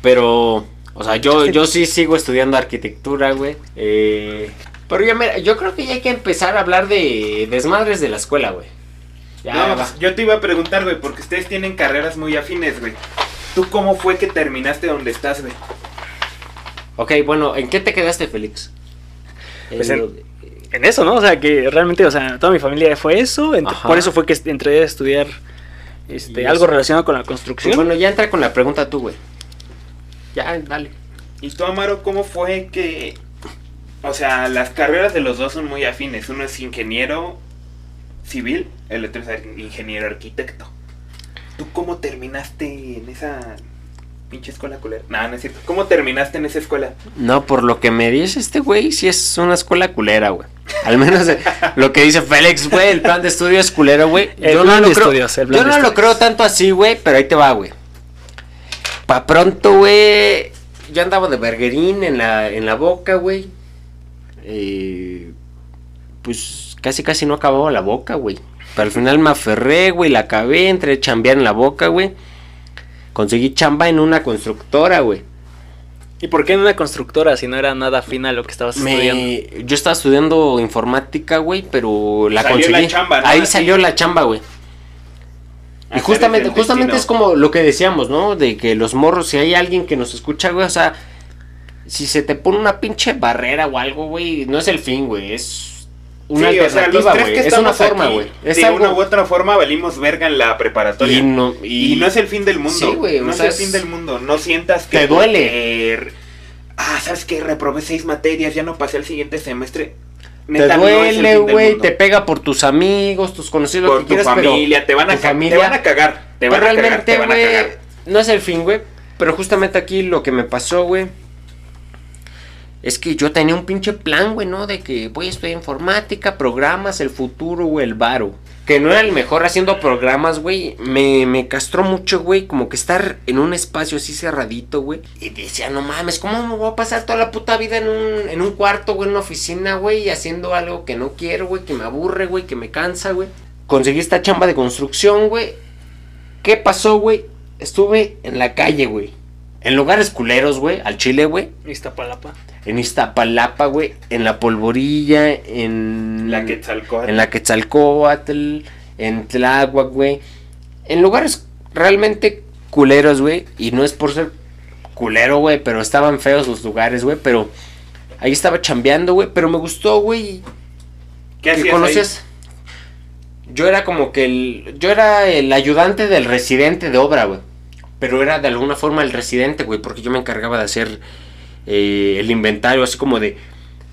Pero, o sea, yo, yo sí sigo estudiando arquitectura, güey. Eh, pero yo, mira, yo creo que ya hay que empezar a hablar de desmadres de la escuela, güey. Ya, No, va. pues, yo te iba a preguntar, güey, porque ustedes tienen carreras muy afines, güey. ¿Tú cómo fue que terminaste donde estás, güey? Ok, bueno, ¿en qué te quedaste, Félix? Pues En en- eso, ¿no? O sea, que realmente, o sea, toda mi familia fue eso. por eso fue que entré a estudiar este, algo relacionado con la Pues construcción. bueno, ya entra con la pregunta tú, güey. Ya, dale. ¿Y tú, Amaro, cómo fue que... O sea, las carreras de los dos son muy afines. Uno es ingeniero civil, el otro es ingeniero arquitecto. ¿Tú cómo terminaste en esa pinche escuela culera? No, no es cierto. ¿Cómo terminaste en esa escuela? No, por lo que me dice este güey, sí es una escuela culera, güey. Al menos eh, lo que dice Félix, güey, el plan de estudio es culero, güey. El Yo plan no de lo creo, estudios, el plan yo de no lo creo tanto así, güey, pero ahí te va, güey. Pa' pronto, güey, yo andaba de berguerín en la, en la boca, güey. Eh, pues casi casi no acababa la boca, güey. Pero al final me aferré, güey, la acabé, entré a chambear en la boca, güey. Conseguí chamba en una constructora, güey. ¿Y por qué en una constructora si no era nada afín a lo que estabas estudiando? Me... Yo estaba estudiando informática, güey, pero la Salió conseguí. la chamba, ¿no? Ahí Así. salió la chamba, güey. Y justamente, justamente es como lo que decíamos, ¿no? De que los morros, si hay alguien que nos escucha, güey, o sea, si se te pone una pinche barrera o algo, güey, no es el fin, güey, es una sí, o sea, los alternativa, tres güey. que es una estamos forma, güey. De algo- una u otra forma valimos verga en la preparatoria. y no, Y, y, no es el fin del mundo. Sí, güey, No es el fin del mundo. No sientas que. Te duele. Ah, ¿sabes qué? Reprobé seis materias, ya no pasé al siguiente semestre. te Neta, el duele, güey, te pega por tus amigos, tus conocidos, Por que tu pero familia, te van a familia- te van a cagar. Te van a cagar, realmente, te van a güey, cagar. no es el fin, güey. Pero justamente aquí lo que me pasó, güey, es que yo tenía un pinche plan, güey, ¿no? De que voy a estudiar informática, programas, el futuro, güey, el varo. Que no era el mejor haciendo programas, güey. Me, me castró mucho, güey, como que estar en un espacio así cerradito, güey. Y decía, no mames, ¿cómo me voy a pasar toda la puta vida en un, en un cuarto, güey, en una oficina, güey, haciendo algo que no quiero, güey, que me aburre, güey, que me cansa, güey? Conseguí esta chamba de construcción, güey. ¿Qué pasó, güey? Estuve en la calle, güey. En lugares culeros, güey. Al chile, güey. Iztapalapa. En Iztapalapa, güey. En la polvorilla. En. La Quetzalcóatl. En la Quetzalcóatl. En Tláhuac, güey. En lugares realmente culeros, güey. Y no es por ser culero, güey. Pero estaban feos los lugares, güey. Pero ahí estaba chambeando, güey. Pero me gustó, güey. ¿Qué ¿Qué hacías conoces? Yo era como que el. Yo era el ayudante del residente de obra, güey. Pero era de alguna forma el residente, güey. Porque yo me encargaba de hacer eh, el inventario, así como de.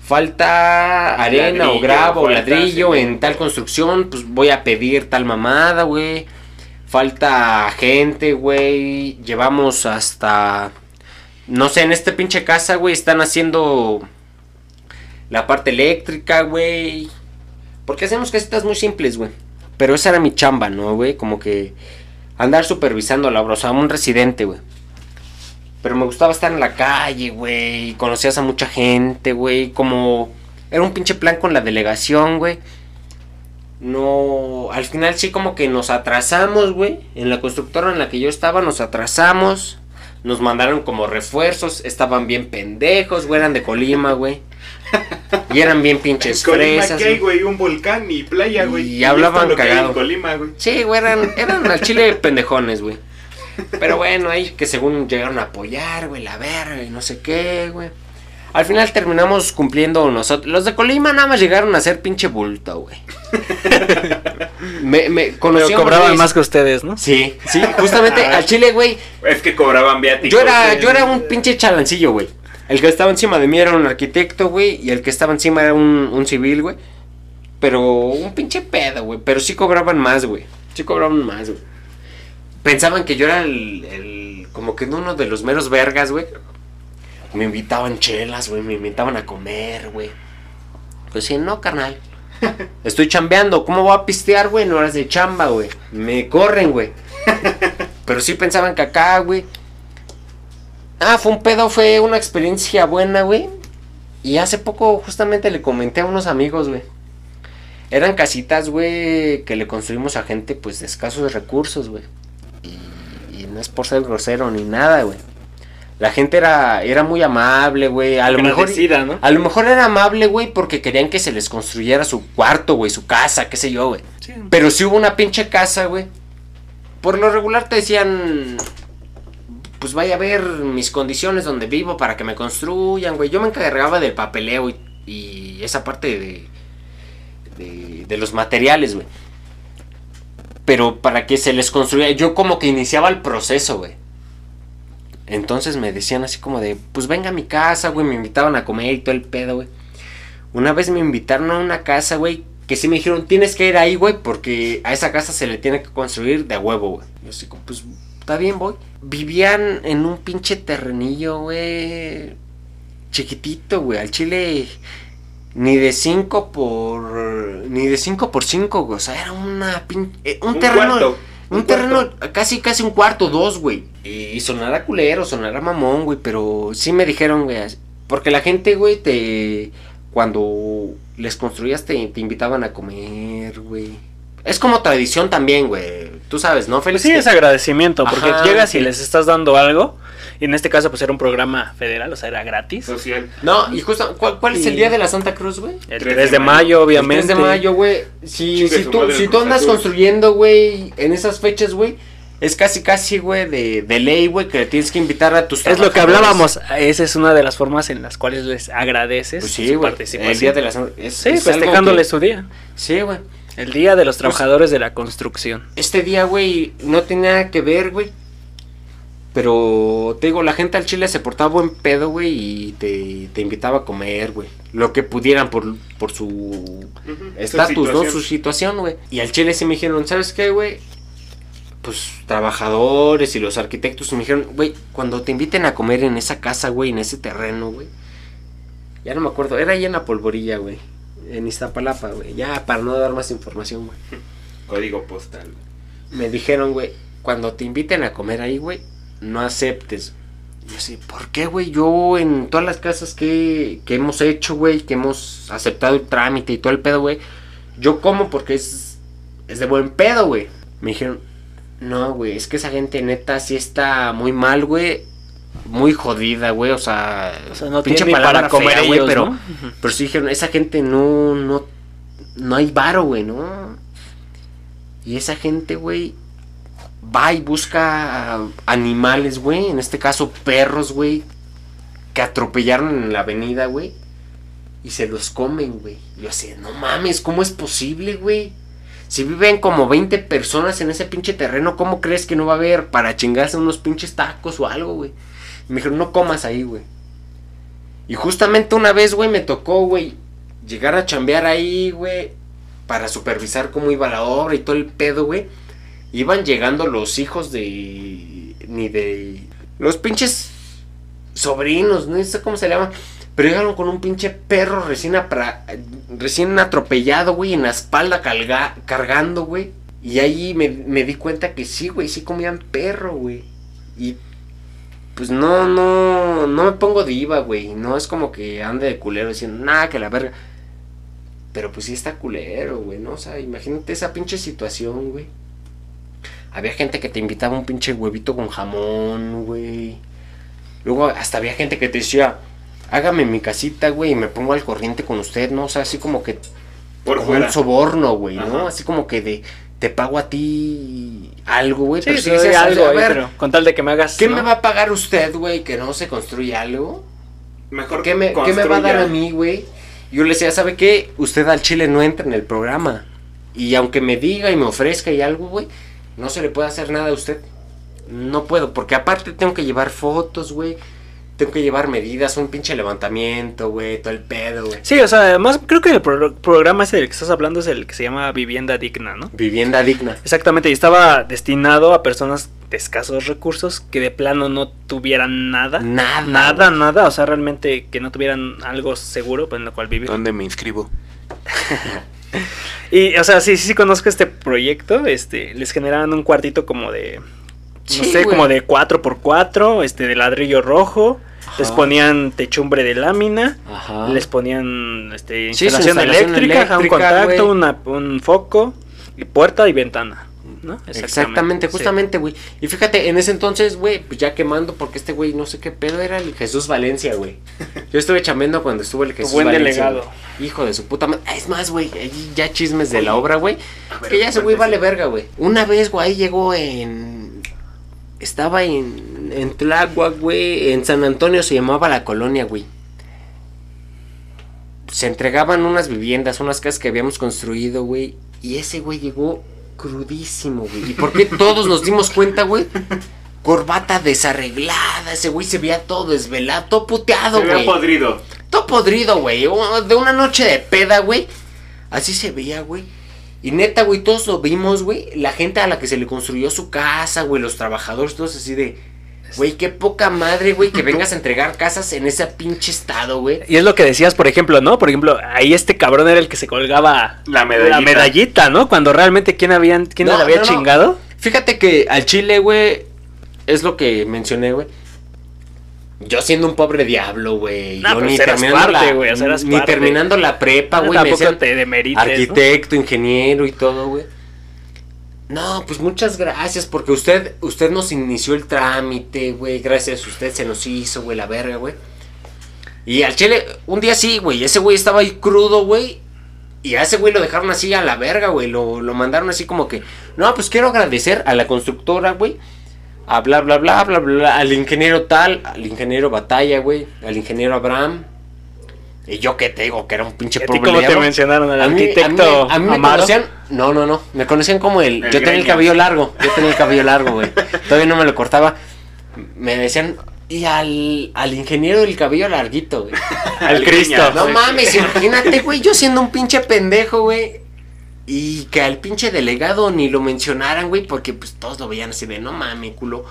Falta arena o grava o ladrillo en tal construcción. Pues voy a pedir tal mamada, güey. Falta gente, güey. Llevamos hasta. No sé, en este pinche casa, güey, están haciendo la parte eléctrica, güey. Porque hacemos casitas muy simples, güey. Pero esa era mi chamba, ¿no, güey? Como que andar supervisando la obra, o sea, un residente, güey. Pero me gustaba estar en la calle, güey. Conocías a mucha gente, güey. Como era un pinche plan con la delegación, güey. No, al final sí como que nos atrasamos, güey. En la constructora en la que yo estaba nos atrasamos. Nos mandaron como refuerzos. Estaban bien pendejos, güey. Eran de Colima, güey. Y eran bien pinches Colima, fresas. ¿qué hay, güey. Un volcán y playa, güey. Y hablaban hay en cagado. Colima, güey. Sí, güey, eran, eran al chile pendejones, güey. Pero bueno, ahí que según llegaron a apoyar, güey, la verga y no sé qué, güey. Al final terminamos cumpliendo nosotros. Los de Colima nada más llegaron a ser pinche bulto, güey. Me, me Pero cobraban más que ustedes, ¿no? Sí, sí, justamente al chile, güey. Es que cobraban viáticos. Yo era, yo era un pinche chalancillo, güey. El que estaba encima de mí era un arquitecto, güey. Y el que estaba encima era un, un civil, güey. Pero un pinche pedo, güey. Pero sí cobraban más, güey. Sí cobraban más, güey. Pensaban que yo era el, el- Como que uno de los meros vergas, güey. Me invitaban chelas, güey. Me invitaban a comer, güey. Pues sí, no, carnal. Estoy chambeando. ¿Cómo voy a pistear, güey? En horas de chamba, güey. Me corren, güey. Pero sí pensaban que acá, güey. Ah, fue un pedo, fue una experiencia buena, güey. Y hace poco justamente le comenté a unos amigos, güey. Eran casitas, güey, que le construimos a gente, pues, de escasos recursos, güey. Y, y no es por ser grosero ni nada, güey. La gente era, era muy amable, güey. A lo mejor... ¿no? A lo mejor era amable, güey, porque querían que se les construyera su cuarto, güey, su casa, qué sé yo, güey. Sí. Pero si hubo una pinche casa, güey. Por lo regular te decían, pues vaya a ver mis condiciones donde vivo para que me construyan, güey. Yo me encargaba del papeleo y, y esa parte de, de, de los materiales, güey. Pero para que se les construya, yo como que iniciaba el proceso, güey. Entonces me decían así como de, pues venga a mi casa, güey, me invitaban a comer y todo el pedo, güey. Una vez me invitaron a una casa, güey, que sí me dijeron, tienes que ir ahí, güey, porque a esa casa se le tiene que construir de huevo, güey. Yo así como, pues, está bien, voy. Vivían en un pinche terrenillo, güey, chiquitito, güey, al chile ni de 5 por ni de 5 por 5, güey, o sea, era una pin... eh, un, Un terreno cuarto, un, un terreno casi casi un cuarto, dos, güey. Y sonará culero, sonará mamón, güey, pero sí me dijeron, güey, porque la gente, güey, te cuando les construías te, te invitaban a comer, güey. Es como tradición también, güey. Tú sabes, ¿no, Pues Félix? sí, Que- es agradecimiento, porque Ajá, llegas sí. y les estás dando algo, y en este caso pues era un programa federal, o sea, era gratis. Social. No, y justo, ¿cuál, cuál es el día de la Santa Cruz, güey? El 3 3 de mayo. El obviamente. 3 de mayo, güey. Si, si tú, si el tú andas construyendo, güey, en esas fechas, güey, es casi, casi, güey, de, de ley, güey, que le tienes que invitar a tus Es lo que hablábamos, esa es una de las formas en las cuales les agradeces Pues sí, su participación. El día de la Santa es, Sí, es que- su día. Sí, güey. El día de los Pues- trabajadores de la construcción. Este día, güey, no tenía nada que ver, güey. Pero te digo, la gente al chile se portaba buen pedo, güey, y te, te invitaba a comer, güey. Lo que pudieran por, por su estatus, ¿no? Su situación, güey. Y al chile sí me dijeron, ¿sabes qué, güey? Pues trabajadores y los arquitectos me dijeron, güey, cuando te inviten a comer en esa casa, güey, en ese terreno, güey. Ya no me acuerdo, era ahí en la polvorilla, güey. En Iztapalapa, güey. Ya, para no dar más información, güey. Código postal. Me dijeron, güey, cuando te inviten a comer ahí, güey, no aceptes. Yo así, ¿por qué, güey? Yo en todas las casas que, que hemos hecho, güey, que hemos aceptado el trámite y todo el pedo, güey, yo como porque es, es de buen pedo, güey. Me dijeron, no, güey, es que esa gente neta sí está muy mal, güey. Muy jodida, güey, o sea, O sea, no pinche palabra para comer fea, güey, pero, ¿no? Pero sí dijeron, esa gente no, no, no hay varo, güey, ¿no? Y esa gente, güey, va y busca animales, güey, en este caso perros, güey, que atropellaron en la avenida, güey, y se los comen, güey. Yo así, no mames, ¿cómo es posible, güey? Si viven como 20 personas en ese pinche terreno, ¿cómo crees que no va a haber para chingarse unos pinches tacos o algo, güey? Me dijeron, no comas ahí, güey. Y justamente una vez, güey, me tocó, güey, llegar a chambear ahí, güey, para supervisar cómo iba la obra y todo el pedo, güey. Iban llegando los hijos de. ni de. Los pinches sobrinos, no sé cómo se llaman. Pero llegaron con un pinche perro recién, apra- recién atropellado, güey, en la espalda cargando, güey. Y ahí me, me di cuenta que sí, güey, sí comían perro, güey. Y pues no, no, no me pongo diva, güey. No es como que ande de culero diciendo, nada, que la verga. Pero pues sí está culero, güey, ¿no? O sea, imagínate esa pinche situación, güey. Había gente que te invitaba un pinche huevito con jamón, güey. Luego hasta había gente que te decía, hágame mi casita, güey, y me pongo al corriente con usted, ¿no? O sea, así como que Por como fuera. un soborno, güey, ¿no? Ajá. Así como que de te pago a ti algo, güey. Sí, pero sí, si dices, algo a ahí, ver, pero con tal de que me hagas. ¿qué ¿no? me va a pagar usted, güey, que no se construye algo? Mejor ¿Qué me, ¿Qué me va a dar a mí, güey? Yo le decía, ¿sabe qué? Usted al chile no entra en el programa. Y aunque me diga y me ofrezca y algo, güey, no se le puede hacer nada a usted. No puedo, porque aparte tengo que llevar fotos, güey. Tengo que llevar medidas, un pinche levantamiento, güey, todo el pedo, güey. Sí, o sea, además creo que el pro- programa ese del que estás hablando es el que se llama Vivienda Digna, ¿no? Vivienda digna. Exactamente, y estaba destinado a personas de escasos recursos que de plano no tuvieran nada. Nada, Nada, nada, o sea, realmente que no tuvieran algo seguro pues, en lo cual vivir. ¿Dónde me inscribo? Y, o sea, sí, sí, sí conozco este proyecto, este, les generaban un cuartito como de, no Sí, sé, como de 4x4, este, de ladrillo rojo, les ponían techumbre de lámina, Ajá. les ponían, este, Sí, instalación, eléctrica, un contacto, una- un foco, y puerta y ventana, ¿no? Exactamente, justamente, güey. Y fíjate, en ese entonces, güey, pues ya quemando, porque este güey, no sé qué pedo, era el Jesús Valencia, güey. Yo estuve chambeando cuando estuvo el Jesús buen Valencia. delegado. güey. Hijo de su puta madre. Es más, güey, ya chismes de la obra, güey. Que ya ese güey vale verga, güey. Una vez, güey, llegó en. Estaba en. En Tláhuac, güey. En San Antonio se llamaba la colonia, güey. Se entregaban unas viviendas, unas casas que habíamos construido, güey. Y ese güey llegó crudísimo, güey. ¿Y por qué todos nos dimos cuenta, güey? Corbata desarreglada, ese güey se veía todo desvelado, todo puteado, güey. podrido. Todo podrido, güey. De una noche de peda, güey. Así se veía, güey. Y neta, güey, todos lo vimos, güey. La gente a la que se le construyó su casa, güey. Los trabajadores, todos así de... Güey, qué poca madre, güey, que vengas a entregar casas en ese pinche estado, güey. Y es lo que decías, por ejemplo, ¿no? Por ejemplo, ahí este cabrón era el que se colgaba La medallita. la medallita, ¿no? Cuando realmente quién habían, quién No, le había no, no. chingado. Fíjate que al Chile, güey, es lo que mencioné, güey. Yo siendo un pobre diablo, güey. No, yo pero ni terminando parte, la, eras ni parte. terminando la prepa, güey, me Tampoco decían te demerites, ¿no? arquitecto, ingeniero y todo, güey. No, pues muchas gracias porque usted usted nos inició el trámite, güey. Gracias a usted se nos hizo, güey, la verga, güey. Y al Chile, un día sí, güey, ese güey estaba ahí crudo, güey. Y a ese güey lo dejaron así a la verga, güey. Lo, lo mandaron así como que, no, pues quiero agradecer a la constructora, güey. A bla, bla, bla, bla, bla, al ingeniero tal, al ingeniero Batalla, güey. Al ingeniero Abraham. Y yo que te digo que era un pinche ¿A ti cómo problema. te mencionaron? ¿Al A mí- arquitecto a mí, a mí me conocían. No, no, no. Me conocían como el. El yo tenía el cabello largo. Yo tenía el cabello largo, güey. Todavía no me lo cortaba. Me decían. Y al, al ingeniero del cabello larguito, güey. Al Cristo. No mames, imagínate, güey. Yo siendo un pinche pendejo, güey. Y que al pinche delegado ni lo mencionaran, güey. Porque pues todos lo veían así de no mames, culo.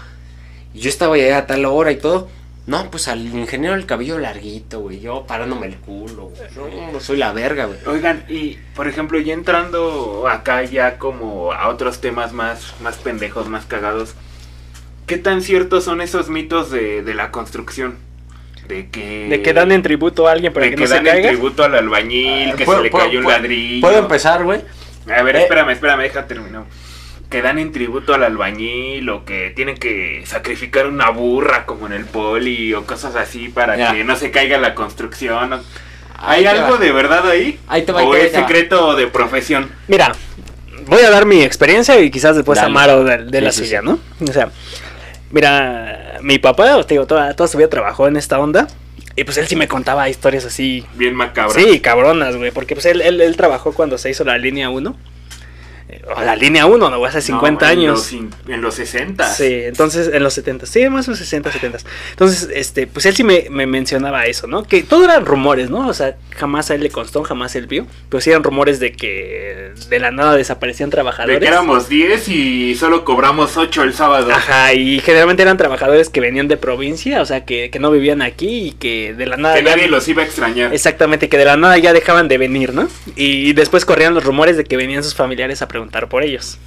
Y yo estaba ya a tal hora y todo. No, pues al ingeniero del cabello larguito, güey. Yo parándome el culo, güey. No, soy la verga, güey. Oigan, y por ejemplo, ya entrando acá ya como a otros temas más, más pendejos, más cagados, ¿qué tan ciertos son esos mitos de, de la construcción? De que... De que dan en tributo a alguien para de que, que no se dan en caiga. tributo al albañil, que ¿Puedo- se le cayó un ladrillo. ¿Puedo empezar, güey? A ver, Eh. espérame, espérame, deja terminar. Que dan en tributo al albañil o que tienen que sacrificar una burra como en el poli o cosas así para Ya. que no se caiga la construcción. ¿Hay algo va. de verdad ahí? Ahí te va, ¿O te va, es te secreto de profesión? Mira, voy a dar mi experiencia y quizás después Dale. Amaro de, de Sí, la sí, sí. ¿no? O sea, mira, mi papá, te digo, toda, toda su vida trabajó en esta onda. Y pues él sí me contaba historias así. Bien macabro. Sí, cabronas, güey. Porque pues él, él, él trabajó cuando se hizo la línea 1. O la línea 1, no, hace 50 No, años. En los, cin- en los 60. Sí, entonces en los 70, sí, más o menos 60, 70. Entonces, este, pues él sí me, me mencionaba eso, ¿no? Que todo eran rumores, ¿no? O sea, jamás a él le constó, jamás él vio, pero sí eran rumores de que de la nada desaparecían De trabajadores. que éramos 10 y solo cobramos 8 el sábado. Ajá, y generalmente eran trabajadores que venían de provincia, o sea, que, que no vivían aquí y que de la nada... Que nadie los iba a extrañar. Exactamente, que de la nada ya dejaban de venir, ¿no? Y después corrían los rumores de que venían sus familiares a preguntar por ellos.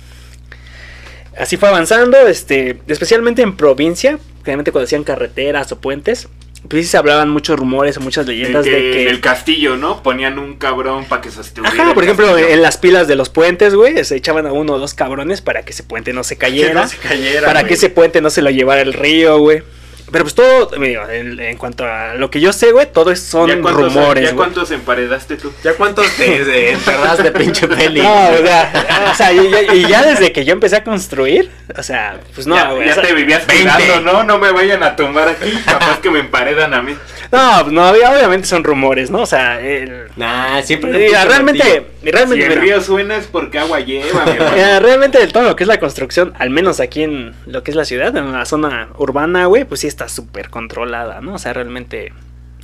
Así fue avanzando, este, especialmente en provincia, generalmente cuando hacían carreteras o puentes, pues sí se hablaban muchos rumores o muchas De leyendas que, de que... en el castillo, ¿no? Ponían un cabrón para que sostuviera. Ajá, por ejemplo, castillo. en las pilas de los puentes, güey, se echaban a uno o dos cabrones para que ese puente no se Que cayera. no se cayera, para güey. que ese puente no se lo llevara el río, güey. Pero pues todo, digo, en, en cuanto a lo que yo sé, güey, todo es- son ¿Ya cuántos, rumores, ¿Ya cuántos emparedaste tú? ¿Ya cuántos te te enterras de pinche peli? No, o sea, o sea, y, y- y ya desde que yo empecé a construir, o sea, pues no, ya güey, ya o sea, te vivías 20. cuidando, ¿no? No me vayan a tumbar aquí. Capaz que me emparedan a mí. No, no, obviamente son rumores, ¿no? O sea, el- Nah, siempre. Mira, realmente, Si realmente, el mira, río suena es porque agua lleva, mi mira, realmente del todo lo que es la construcción, al menos aquí en lo que es la ciudad, en la zona urbana, güey, pues sí está súper controlada, ¿no? O sea, realmente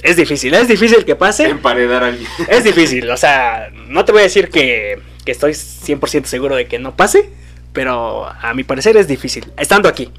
es difícil, es difícil que pase. Emparedar a alguien. Es difícil, o sea, no te voy a decir que, que estoy 100% seguro de que no pase, pero a mi parecer es difícil, estando aquí.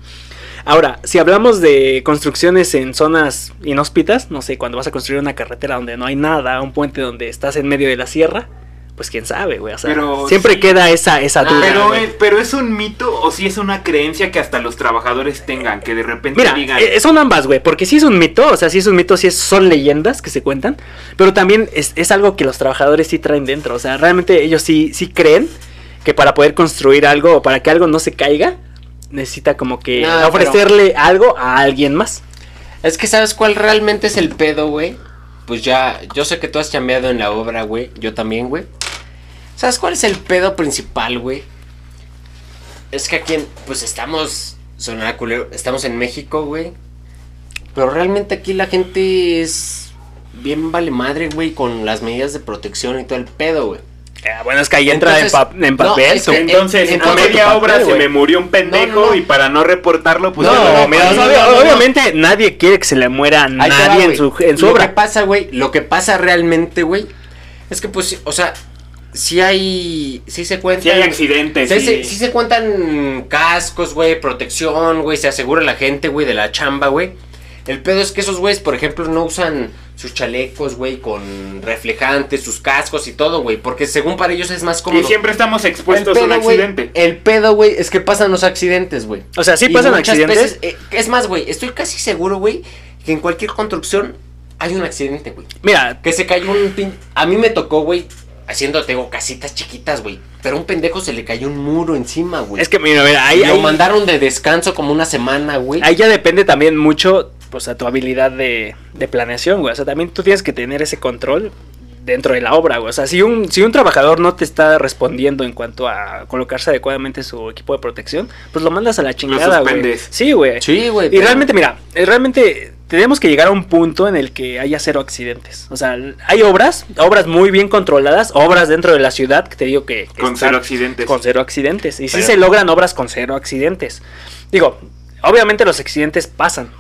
Ahora, si hablamos de construcciones en zonas inhóspitas, no sé, cuando vas a construir una carretera donde no hay nada, un puente donde estás en medio de la sierra, pues quién sabe, güey, o sea, Pero siempre sí. queda esa, esa duda. Pero, es, pero es un mito o si es una creencia que hasta los trabajadores tengan, que de repente Mira, digan... eh, son ambas, güey, porque sí es un mito, o sea, sí es un mito, sí es- son leyendas que se cuentan, pero también es, es algo que los trabajadores sí traen dentro, o sea, realmente ellos sí, sí creen que para poder construir algo o para que algo no se caiga, necesita como que pero- ofrecerle algo a alguien más. Es que sabes cuál realmente es el pedo, güey. Pues ya, yo sé que tú has chambeado en la obra, güey. Yo también, güey. ¿Sabes cuál es el pedo principal, güey? Es que aquí, en- pues estamos, sonará culero, estamos en México, güey. Pero realmente aquí la gente es bien vale madre, güey, con las medidas de protección y todo el pedo, güey. Eh, bueno, es que ahí entra Entonces, en, pa- en no, papel. es que- Entonces, en- en media obra papel, se me murió un pendejo No, no, no. y para no reportarlo, pues... No, no, lo- no, Pues, no, obvia- no, no. obviamente nadie quiere que se le muera a Ahí te va, nadie en su, en su lo que obra. pasa, güey, lo que pasa realmente, güey, es que pues, o sea, si hay, sí se cuentan. Si hay accidentes, sí. se- sí se cuentan cascos, güey, protección, güey, se asegura la gente, güey, de la chamba, güey. El pedo es que esos güeyes, por ejemplo, no usan sus chalecos, güey, con reflejantes, sus cascos y todo, güey, porque según para ellos es más cómodo. Y siempre estamos el expuestos a un pedo, güey, accidente. el pedo, güey, es que pasan los accidentes, güey. O sea, sí Y pasan muchas accidentes. veces, eh, es más, güey, estoy casi seguro, güey, que en cualquier construcción hay un accidente, güey. Mira, Que se cayó un pin... A mí me tocó, güey, haciendo, tengo casitas chiquitas, güey. Pero a un pendejo se le cayó un muro encima, güey. es que, mira, mira, ahí, Y lo ahí- mandaron de descanso como una semana, güey. ahí ya depende también mucho, pues, a tu habilidad de, de planeación, güey. O sea, también tú tienes que tener ese control dentro de la obra, güey. O sea, si un, si un trabajador no te está respondiendo en cuanto a colocarse adecuadamente su equipo de protección, pues lo mandas a la chingada, güey. Sí, güey. Sí, güey. Y pero- realmente, mira, eh, realmente tenemos que llegar a un punto en el que haya cero accidentes. O sea, hay obras, obras muy bien controladas, obras dentro de la ciudad, que te digo que... que Con cero accidentes. Con cero accidentes. Y sí Pero- se logran obras con cero accidentes. Digo, obviamente los accidentes pasan.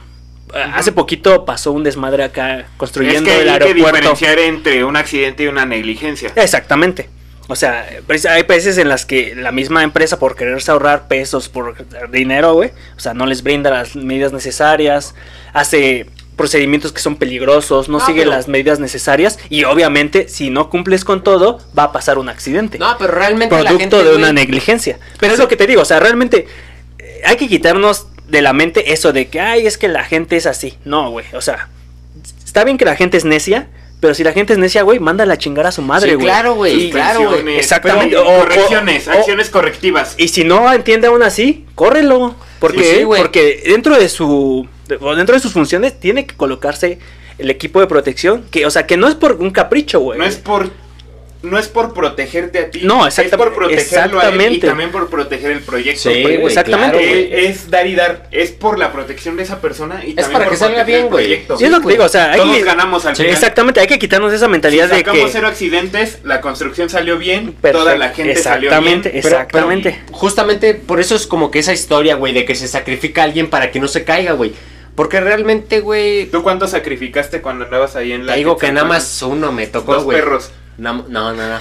Hace poquito pasó un desmadre acá Es construyendo que el hay que aeropuerto. diferenciar entre un accidente y una negligencia. Exactamente. O sea, pues, hay veces en las que la misma empresa, por quererse ahorrar pesos, por dinero, güey, o sea, no les brinda las medidas necesarias, hace procedimientos que son peligrosos, no No, sigue pero- las medidas necesarias y obviamente si no cumples con todo va a pasar un accidente. No, pero realmente la producto gente, de una negligencia. Pero es lo que te digo, o sea, realmente eh, hay que quitarnos de la mente eso de que, ay, es que la gente es así. No, güey, o sea, está bien que la gente es necia, pero si la gente es necia, güey, mándala a chingar a su madre, Sí, güey. claro, güey, claro, güey. Exactamente, pero o- correcciones, o- acciones correctivas. Y si no entiende aún así, córrelo. Porque, Sí, sí, güey. porque dentro de su dentro de sus funciones tiene que colocarse el equipo de protección, que o sea, que no es por un capricho, güey. No es por no es por protegerte a ti. No, Es exacta- por protegerlo a él y exactamente. también por proteger el proyecto. Sí, güey, exactamente, claro, es, güey. es dar y dar. Es por la protección de esa persona y Es también para por que salga bien, güey. proyecto. Sí, es lo que digo, o sea, hay Todos que- ganamos al Sí, final. exactamente, hay que quitarnos esa Si mentalidad de sacamos que cero accidentes, la construcción salió bien, Perfecto, toda la gente salió exactamente, bien. Pero- exactamente. Justamente por eso es como que esa historia, güey, de que se sacrifica a alguien para que no se caiga, güey. Porque realmente, güey, ¿Tú cuánto sacrificaste cuando andabas ahí en la te digo que nada más uno me tocó, Dos güey. perros. Na- No, no, no.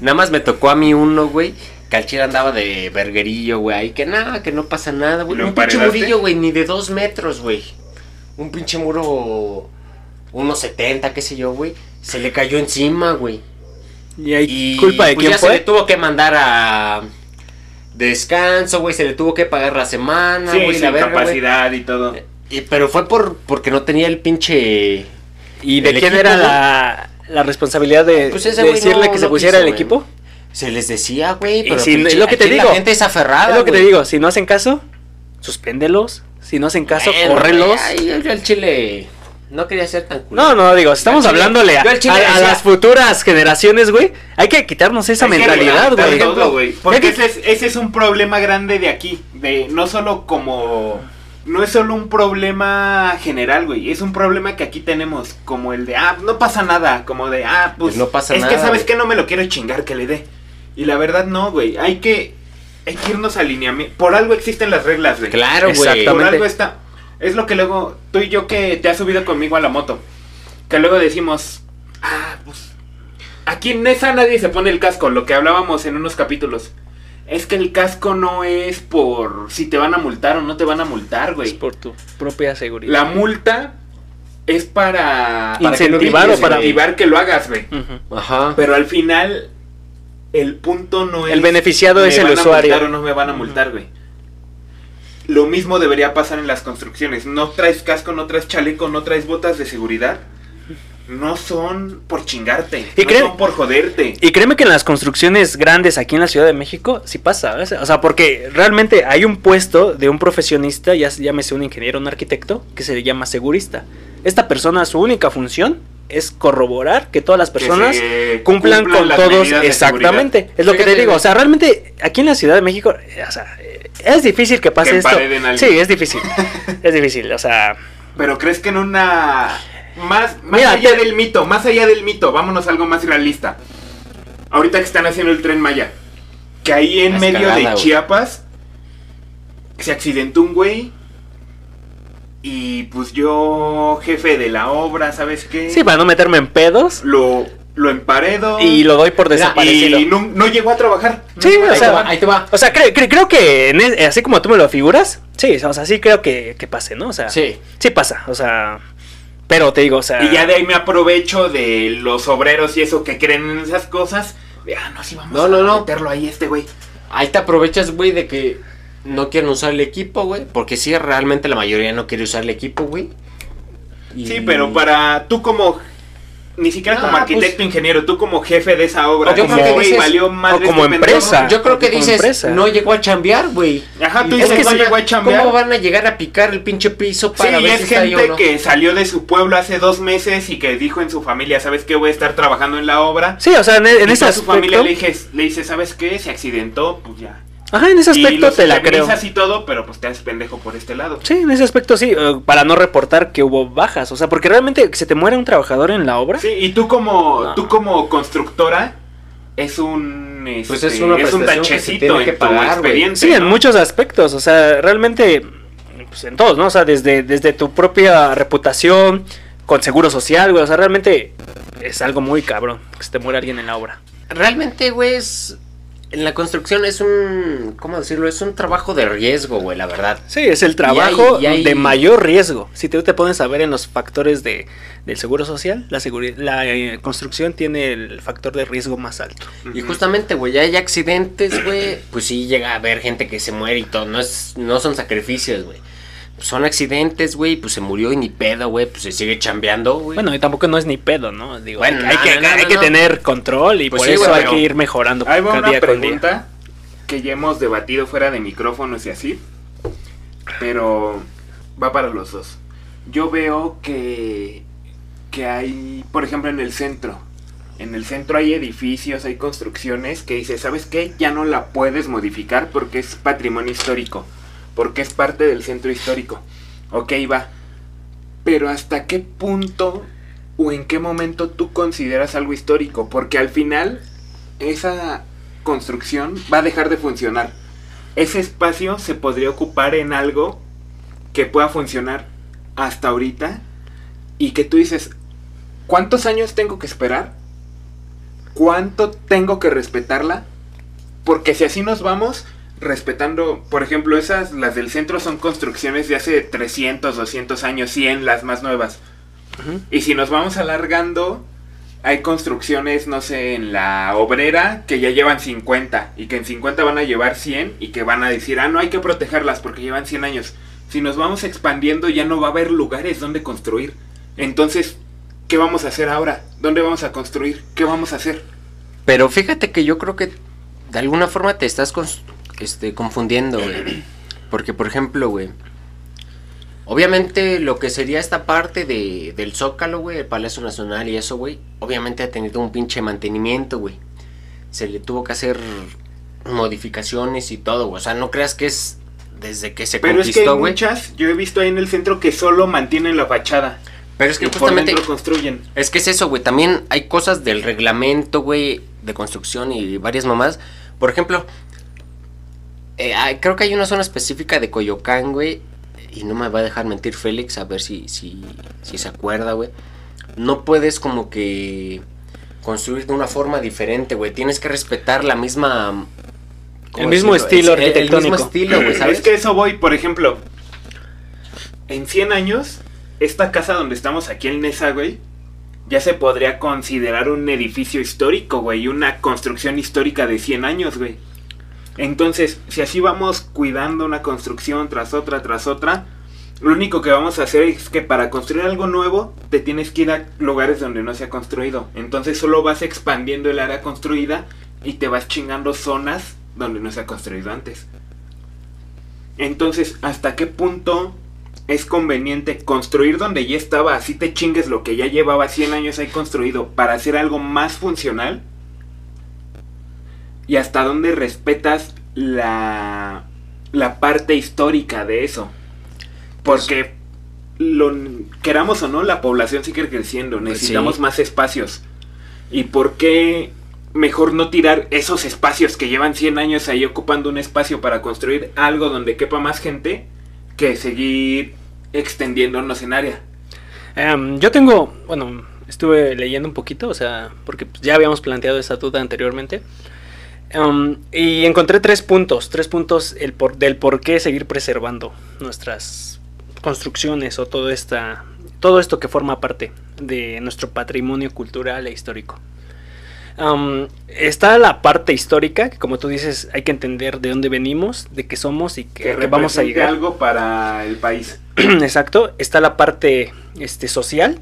nada más me tocó a mí uno, güey. Que al chile andaba de verguerillo, güey. ahí Que nada, que no pasa nada, güey. ¿Lo Un pinche murillo, güey, ni de dos metros, güey. Un pinche muro. Unos 70, qué sé yo, güey. Se le cayó encima, güey. Y hay Y culpa de pues quién ya se le tuvo que mandar a descanso, güey, se le tuvo que pagar la semana, Sí, güey, sin la verga, capacidad y todo. Y- Pero fue por porque no tenía el pinche ¿Y de quién equipo, era güey. la, la responsabilidad de, Pues de decirle no- que se pusiera quiso, el güey. equipo? Se les decía, güey, pero si- pinche- es lo que te digo. La gente es aferrada, es lo que te digo, si no hacen caso, suspéndelos. Si no hacen caso, Bueno, córrelos. yo, yo al chile no quería ser tan culero. No, no, digo, estamos chile- hablándole a, las futuras generaciones, güey. Hay que quitarnos esa mentalidad, güey. todo, güey. Porque que- ese es, ese es un problema grande de aquí. De no solo como no es solo un problema general, güey. Es un problema que aquí tenemos, como el de, ah, no pasa nada. Como de, ah, pues. No pasa es que, nada, ¿sabes güey. que No me lo quiero chingar que le dé. Y la verdad, no, güey. Hay que, hay que irnos a lineamiento. Por algo existen las reglas, güey. Claro, güey. Por algo está. Es lo que luego, tú y yo que te has subido conmigo a la moto. Que luego decimos, ah, pues. Aquí en esa nadie se pone el casco, lo que hablábamos en unos capítulos. Es que el casco no es por si te van a multar o no te van a multar, Es güey. por tu propia seguridad. La multa es para, que incentivar evites, o para incentivar que lo hagas, güey. Ajá. Pero al final, el punto no es. El beneficiado es el van a usuario. multar o no me van a multar, güey. Lo mismo debería pasar en las construcciones. No traes casco, no traes chaleco, no traes botas de seguridad. No son por chingarte. Y no son por joderte. Y créeme que en las construcciones grandes aquí en la Ciudad de México sí pasa, ¿ves? O sea, porque realmente hay un puesto de un profesionista, ya llámese un ingeniero, un arquitecto, que se le llama segurista. Esta persona, su única función es corroborar que todas las personas cumplan, con todos exactamente. Es lo que te digo, o sea, realmente aquí en la Ciudad de México, eh, o sea, eh, es difícil que pase Que esto. Sí, es difícil. es difícil, o sea. Pero crees que en una. Más, más Mira, allá te- del mito, más allá del mito, vámonos a algo más realista. Ahorita que están haciendo el tren Maya, que ahí en medio escalada, de. Chiapas se accidentó un güey. Y pues yo, jefe de la obra, ¿sabes qué? sí, para no meterme en pedos Lo, lo emparedo. y lo doy por desaparecido. y no, no llegó a trabajar. Sí, o ahí, sea, te va, ahí te va. O sea, cre- cre- creo que en así como tú me lo figuras, sí, o sea, sí creo que, que pase, ¿no? O sea, sí. Sí. pasa, o sea, pero te digo, o sea, Y ya de ahí me aprovecho de los obreros y eso que creen en esas cosas. De, ah, no, sí, vamos No, a no, no. meterlo ahí este güey. Ahí te aprovechas, güey, de que no quieren usar el equipo, güey. Porque sí, realmente la mayoría no quiere usar el equipo, güey. Y- Sí, pero para tú como ni siquiera No, como arquitecto pues- ingeniero, tú como jefe de esa obra, Yo como, creo que güey, dices- valió madre o como este pendejo. empresa. Yo creo que dices, empresa. no llegó a chambear, güey. Ajá, tú Es dices, que no llegó a chambear. ¿Cómo van a llegar a picar el pinche piso Sí, para y ver es si está ahí o gente no? que salió de su pueblo hace dos meses y que dijo en su familia, ¿sabes qué? Voy a estar trabajando en la obra. sí, o sea, en, en y ese a su familia le, dije, le dice, ¿sabes qué? Se accidentó, pues ya. Ajá, en ese y aspecto los te la creo. y todo, pero pues te haces pendejo por este lado. Sí, en ese aspecto sí, eh, para no reportar que hubo bajas, o sea, porque realmente que se te muere un trabajador en la obra. Sí, y tú como, No. tú como constructora es un, Pues este, es una un que se tachecito tiene que en pagar, tu expediente. Sí, en muchos aspectos, o sea, realmente, pues en todos, ¿no? O sea, desde, desde tu propia reputación, con seguro social, güey, o sea, realmente es algo muy cabrón que se te muera alguien en la obra. Realmente, güey, es... En la construcción es un... ¿Cómo decirlo? Es un trabajo de riesgo, güey, la verdad. Sí, es el trabajo y hay- de mayor riesgo. Si tú te pones a ver en los factores de, del seguro social, la, seguri- la eh, construcción tiene el factor de riesgo más alto. Y justamente, güey, ya hay accidentes, güey. Pues sí llega a haber gente que se muere y todo. No, es, no son sacrificios, güey. Son accidentes, güey. Pues se murió y ni pedo, güey. Pues se sigue chambeando, güey. Bueno, y tampoco no es ni pedo, ¿no? Digo, Bueno, hay, no, que, no, no, hay no, que no. tener control y Pues por sí, eso hay que ir mejorando cada una día con día. pregunta que ya hemos debatido fuera de micrófonos y así, pero va para los dos. Yo veo que, que hay, por ejemplo, en el centro, en el centro hay edificios, hay construcciones que dice, ¿sabes qué? Ya no la puedes modificar porque es patrimonio histórico, porque es parte del centro histórico. Ok, va. Pero ¿hasta qué punto o en qué momento tú consideras algo histórico? Porque al final esa construcción va a dejar de funcionar. Ese espacio se podría ocupar en algo que pueda funcionar hasta ahorita y que tú dices, ¿cuántos años tengo que esperar? ¿Cuánto tengo que respetarla? Porque si así nos vamos respetando, por ejemplo, esas, las del centro son construcciones de hace 300, 200 años, 100, las más nuevas. Y si nos vamos alargando, hay construcciones, no sé, en la obrera que ya llevan 50 y que en 50 van a llevar 100 y que van a decir, ah, no hay que protegerlas porque llevan 100 años. Si nos vamos expandiendo ya no va a haber lugares donde construir. Entonces, ¿qué vamos a hacer ahora? ¿Dónde vamos a construir? ¿Qué vamos a hacer? Pero fíjate que yo creo que de alguna forma te estás este, confundiendo, güey. Porque, por ejemplo, güey. Obviamente lo que sería esta parte de, del Zócalo, güey, el Palacio Nacional y eso, güey. Obviamente ha tenido un pinche mantenimiento, güey. Se le tuvo que hacer modificaciones y todo, güey. O sea, no creas que es desde que se Pero es que hay conquistó, muchas, yo he visto ahí en el centro que solo mantienen la fachada. Pero es que y justamente construyen. Es que es eso, güey. También hay cosas del reglamento, güey, de construcción y varias mamás. Por ejemplo, eh, hay- creo que hay una zona específica de Coyoacán, güey. Y no me va a dejar mentir Félix, a ver si, si, si se acuerda, güey. No puedes como que construir de una forma diferente, güey. Tienes que respetar la misma... ¿cómo El mismo decirlo? estilo El- el- mismo estilo, güey, ¿sabes? Es que eso voy, por ejemplo, en 100 años, esta casa donde estamos aquí en Nesa, güey, ya se podría considerar un edificio histórico, güey, una construcción histórica de 100 años, güey. Entonces, si así vamos cuidando una construcción tras otra, tras otra, lo único que vamos a hacer es que para construir algo nuevo, te tienes que ir a lugares donde no se ha construido. Entonces solo vas expandiendo el área construida y te vas chingando zonas donde no se ha construido antes. Entonces, ¿hasta qué punto es conveniente construir donde ya estaba, así te chingues lo que ya llevaba 100 años ahí construido, para hacer algo más funcional? ¿Y hasta dónde respetas la, la parte histórica de eso? Porque, lo, queramos o no, la población sigue creciendo, Pues necesitamos sí. más espacios. ¿Y por qué mejor no tirar esos espacios que llevan 100 años ahí ocupando un espacio para construir algo donde quepa más gente que seguir extendiéndonos en área? Em, yo tengo, bueno, estuve leyendo un poquito, o sea, porque ya habíamos planteado esa duda anteriormente. Em, y encontré tres puntos, tres puntos el por- del por qué seguir preservando nuestras construcciones o todo, esta, todo esto que forma parte de nuestro patrimonio cultural e histórico. Em, está la parte histórica, que como tú dices, hay que entender de dónde venimos, de qué somos y que, que vamos a llegar. algo para el país. Exacto, está la parte este, social,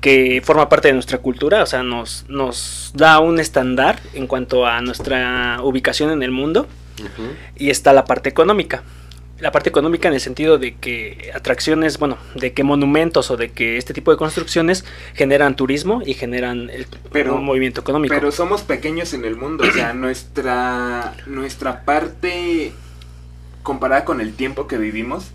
que forma parte de nuestra cultura, o sea, nos, nos da un estándar en cuanto a nuestra ubicación en el mundo, y está la parte económica. La parte económica en el sentido de que atracciones, bueno, de que monumentos o de que este tipo de construcciones generan turismo y generan el, Pero- un movimiento económico. Pero somos pequeños en el mundo, o sea, nuestra, nuestra parte comparada con el tiempo que vivimos.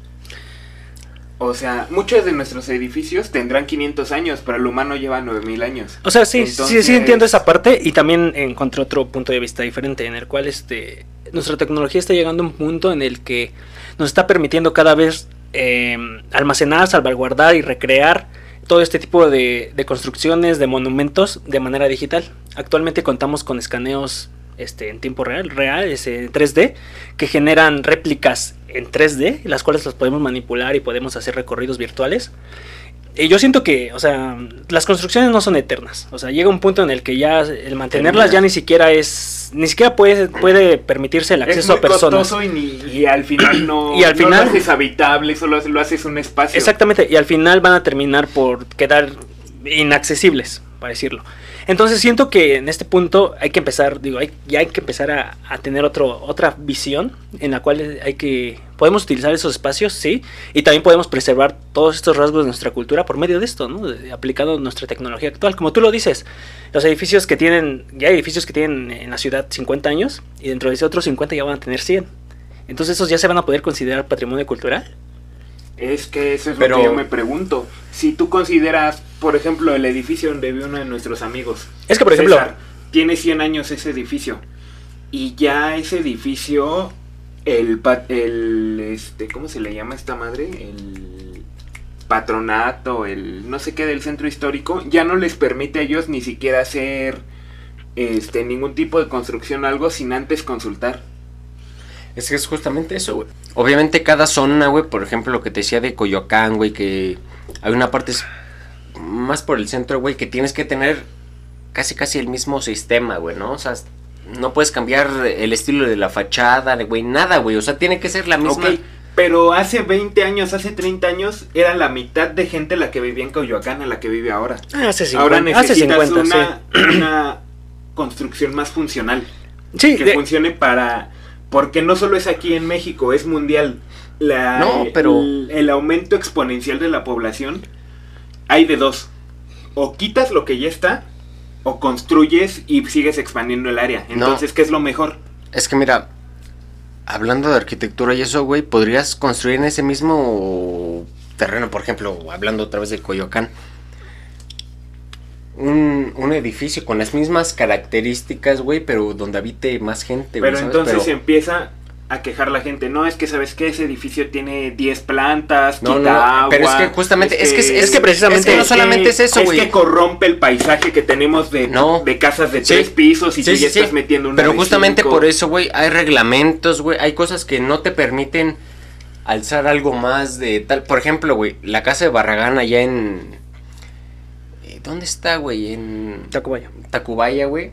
O sea, muchos de nuestros edificios tendrán 500 años, pero el humano lleva 9000 años. O sea, sí, sí, sí entiendo esa parte y también encontré otro punto de vista diferente en el cual este nuestra tecnología está llegando a un punto en el que nos está permitiendo cada vez eh, almacenar, salvaguardar y recrear todo este tipo de, de construcciones, de monumentos de manera digital. Actualmente contamos con escaneos este, en tiempo real, real, ese 3D, que generan réplicas en 3D, las cuales las podemos manipular y podemos hacer recorridos virtuales. Y yo siento que, o sea, las construcciones no son eternas. O sea, llega un punto en el que ya el mantenerlas ya ni siquiera es, ni siquiera puede, puede permitirse el Es acceso muy a personas. costoso y, ni- y al final no, Y al no final- lo haces habitable, solo lo haces un espacio. Exactamente, y al final van a terminar por quedar inaccesibles, para decirlo. Entonces siento que en este punto hay que empezar, digo, hay, ya hay que empezar a, tener otro, otra visión en la cual hay que, podemos utilizar esos espacios, sí, y también podemos preservar todos estos rasgos de nuestra cultura por medio de esto, ¿no? Aplicando nuestra tecnología actual. Como tú lo dices, los edificios que tienen, ya hay edificios que tienen en la ciudad 50 años y dentro de ese otros 50 ya van a tener 100. Entonces esos ya se van a poder considerar patrimonio cultural. Es que eso es Pero- lo que yo me pregunto. Si tú consideras, por ejemplo, el edificio donde vive uno de nuestros amigos. Es que, por ejemplo, César, tiene 100 años ese edificio. Y ya ese edificio, el, el este, ¿cómo se le llama a esta madre? El patronato, el no sé qué del centro histórico, ya no les permite a ellos ni siquiera hacer este ningún tipo de construcción o algo sin antes consultar. Es que es justamente eso, güey. Obviamente cada zona, güey, por ejemplo, lo que te decía de Coyoacán, güey, que hay una parte más por el centro, güey, que tienes que tener casi casi el mismo sistema, güey, ¿no? O sea, no puedes cambiar el estilo de la fachada, güey, nada, güey. O sea, tiene que ser la misma. Pero hace 20 años, hace 30 años, era la mitad de gente la que vivía en Coyoacán a la que vive ahora. Hace 50, ahora hace necesitas 50, una, una construcción más funcional. sí. Sí, que de- funcione para... Porque no solo es aquí en México, es mundial. La, No, pero- El, el aumento exponencial de la población hay de dos. O quitas lo que ya está, o construyes y sigues expandiendo el área. No. Entonces, ¿qué es lo mejor? Es que mira, hablando de arquitectura y eso, güey, podrías construir en ese mismo terreno, por ejemplo, hablando otra vez de Coyoacán, un, un edificio con las mismas características, güey, pero donde habite más gente, güey. Pero ¿sabes? entonces Pero- empieza a quejar la gente. No, es que sabes que ese edificio tiene 10 plantas, No, quita no, agua. pero es que justamente- es que- es que precisamente- es que no solamente es eso, güey. Es que corrompe el paisaje que tenemos de, No. de casas de Sí. tres pisos y Sí, tú sí, ya estás metiendo una Pero justamente cinco. por eso, güey, hay reglamentos, güey, hay cosas que no te permiten alzar algo más de tal. Por ejemplo, güey, la casa de Barragán allá en... ¿Dónde está, güey? En Tacubaya. Tacubaya, güey.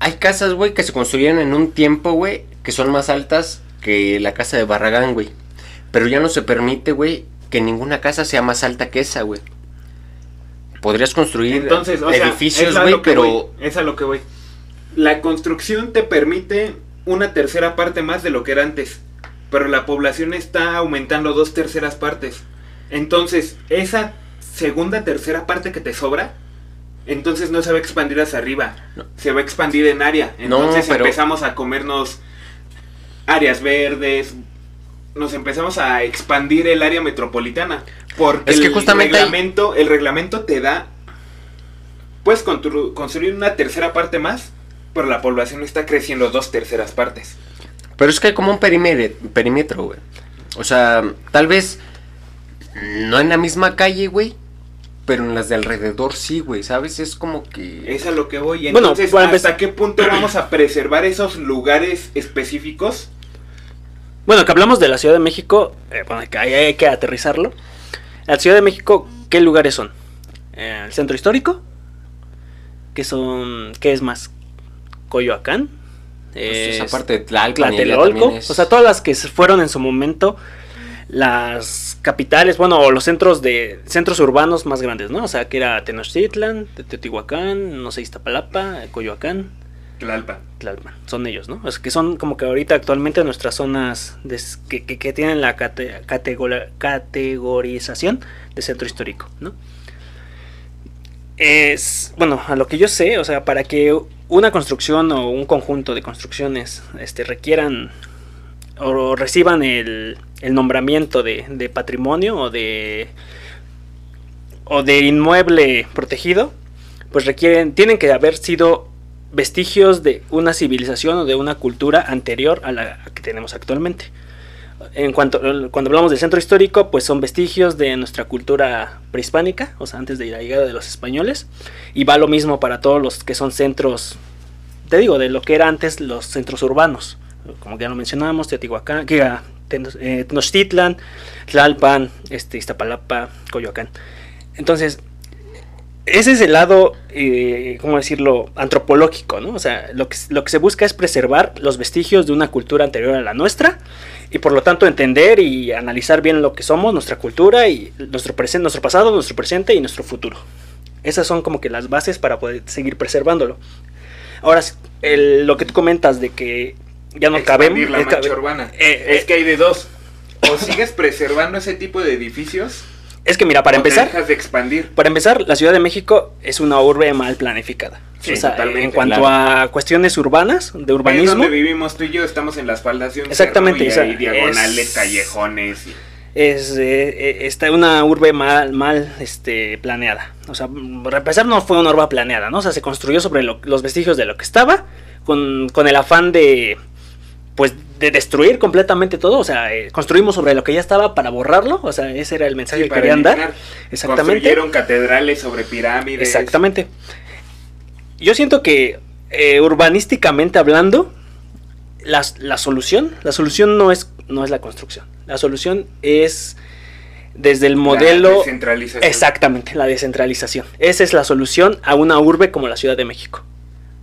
Hay casas, güey, que se construyeron en un tiempo, güey, que son más altas que la casa de Barragán, güey. Pero ya no se permite, güey, que ninguna casa sea más alta que esa, güey. Podrías construir Entonces, o edificios, güey, pero... voy, es a lo que voy. La construcción te permite una tercera parte más de lo que era antes, pero la población está aumentando dos terceras partes. Entonces, esa segunda tercera parte que te sobra, entonces no se va a expandir hacia arriba, No. se va a expandir en área. No, Entonces pero- empezamos a comernos áreas verdes, nos empezamos a expandir el área metropolitana. Porque Es que el hay- reglamento, el reglamento te da. Puedes constru- construir una tercera parte más, pero la población está creciendo dos terceras partes. Pero es que hay como un perímetro, perímetro, güey. O sea, tal vez no en la misma calle, güey. Pero en las de alrededor sí, güey, ¿sabes? Es como que... Es a lo que voy. Bueno, Entonces, para ¿hasta qué punto vamos a preservar esos lugares específicos? Bueno, que hablamos de la Ciudad de México, eh, bueno, que ahí hay que aterrizarlo. La Ciudad de México, ¿qué lugares son? Eh, el centro histórico, que son, ¿qué es más? Coyoacán, pues, es esa parte de Tlalpan Tlatelolco, es- o sea, todas las que fueron en su momento las capitales, bueno, o los centros de centros urbanos más grandes, ¿no? O sea, que era Tenochtitlan, Teotihuacán, no sé, Iztapalapa, Coyoacán, Tlalpan. Tlalpan, son ellos, ¿no? O sea, que son como que ahorita actualmente nuestras zonas que, que- que tienen la cate- categora- categorización de centro histórico, ¿no? Es, bueno, a lo que yo sé, o sea, para que una construcción o un conjunto de construcciones este, requieran o reciban el, el nombramiento de, de patrimonio o de o de inmueble protegido, pues requieren, tienen que haber sido vestigios de una civilización o de una cultura anterior a la que tenemos actualmente. En cuanto cuando hablamos del centro histórico, pues son vestigios de nuestra cultura prehispánica, o sea, antes de la llegada de los españoles, y va lo mismo para todos los que son centros, te digo, de lo que era antes los centros urbanos, como ya lo mencionábamos, Teotihuacán, que Tenochtitlan, Tlalpan, este, Iztapalapa, Coyoacán. Entonces, ese es el lado, eh, ¿cómo decirlo?, antropológico, ¿no? O sea, lo que, lo que se busca es preservar los vestigios de una cultura anterior a la nuestra y por lo tanto entender y analizar bien lo que somos, nuestra cultura y nuestro, presente, nuestro pasado, nuestro presente y nuestro futuro. Esas son como que las bases para poder seguir preservándolo. Ahora, lo que tú comentas de que ya no cabemos... La mancha urbana. eh, es eh, que hay de dos. O sigues preservando ese tipo de edificios. es que mira, para o te empezar... dejas de expandir. Para empezar, la Ciudad de México es una urbe mal planificada. Sí, o sea, totalmente, en cuanto claro. a cuestiones urbanas, de Es urbanismo, donde vivimos tú y yo, estamos en las faldas de un Exactamente, cerro y o sea, hay diagonales, es- callejones. y- es eh, está una urbe mal, mal este, planeada. O sea, para empezar, no fue una urbe planeada, ¿no? O sea, se construyó sobre lo- los vestigios de lo que estaba, con, con el afán de, pues, de destruir completamente todo. O sea, eh, construimos sobre lo que ya estaba para borrarlo. O sea, ese era el mensaje Sí, que querían dar. Exactamente. Construyeron catedrales sobre pirámides. Exactamente. Yo siento que eh, urbanísticamente hablando, la, la solución, la solución no es, no es la construcción. La solución es desde el La modelo... descentralización. Exactamente, la descentralización. Esa es la solución a una urbe como la Ciudad de México.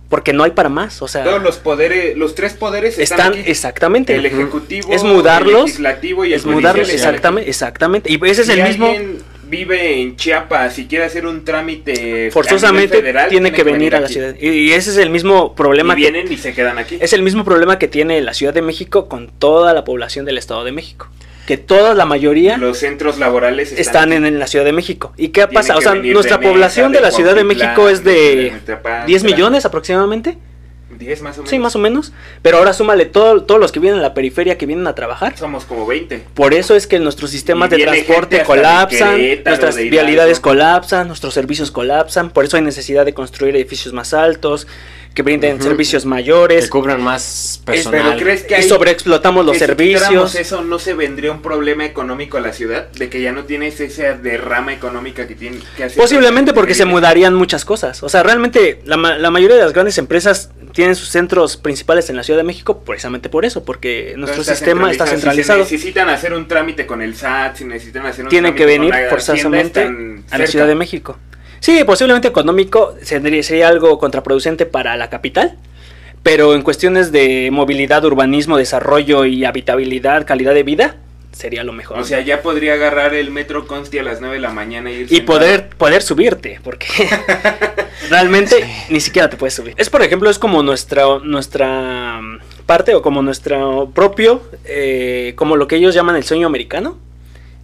Porque no hay para más, o sea... Todos los poderes, los tres poderes están, están exactamente. El ejecutivo, Es mudarlos, el legislativo y el es mudarlos, exactamente, exactamente. Y ese es aquí. el Si mismo... alguien vive en Chiapas y quiere hacer un trámite Forzosamente federal, tiene que venir a la ciudad. Y, y ese es el mismo problema Y que vienen y se quedan aquí. Es el mismo problema que tiene la Ciudad de México con toda la población del Estado de México. Que toda la mayoría Los centros laborales están, en, en la Ciudad de México. ¿Y qué ha pasado? O sea, nuestra de población de, de la Ciudad de México es de Metapán, 10 etcétera. millones aproximadamente. 10 más o menos. Sí, más o menos. Pero ahora súmale todo, todos los que vienen a la periferia que vienen a trabajar. Somos como 20. Por eso es que nuestros sistemas de transporte de colapsan, nuestras de vialidades colapsan, nuestros servicios colapsan. Por eso hay necesidad de construir edificios más altos, que brinden servicios Que mayores. cubran más Pero personal. ¿crees que Y sobreexplotamos los que si servicios. eso no se vendría un problema económico a la ciudad? De que ya no tienes esa derrama económica que tiene que hacer. Posiblemente porque se muda mudarían muchas cosas. O sea, realmente la, ma- la mayoría de las grandes empresas tienen sus centros principales en la Ciudad de México precisamente por eso, porque nuestro sistema está centralizado. Si necesitan hacer un trámite con el SAT, si necesitan hacer un Tienen que trámite con venir la forzosamente a la. Ciudad de México. Sí, posiblemente económico sería, sería algo contraproducente para la capital, pero en cuestiones de movilidad, urbanismo, desarrollo y habitabilidad, calidad de vida, sería lo mejor. O sea, ya podría agarrar el metro Consti a las 9 de la mañana y ir y poder, poder subirte, porque realmente ni siquiera te puedes subir. Es, por ejemplo, es como nuestra, nuestra mm, parte o como nuestro propio, eh, como lo que ellos llaman el sueño americano.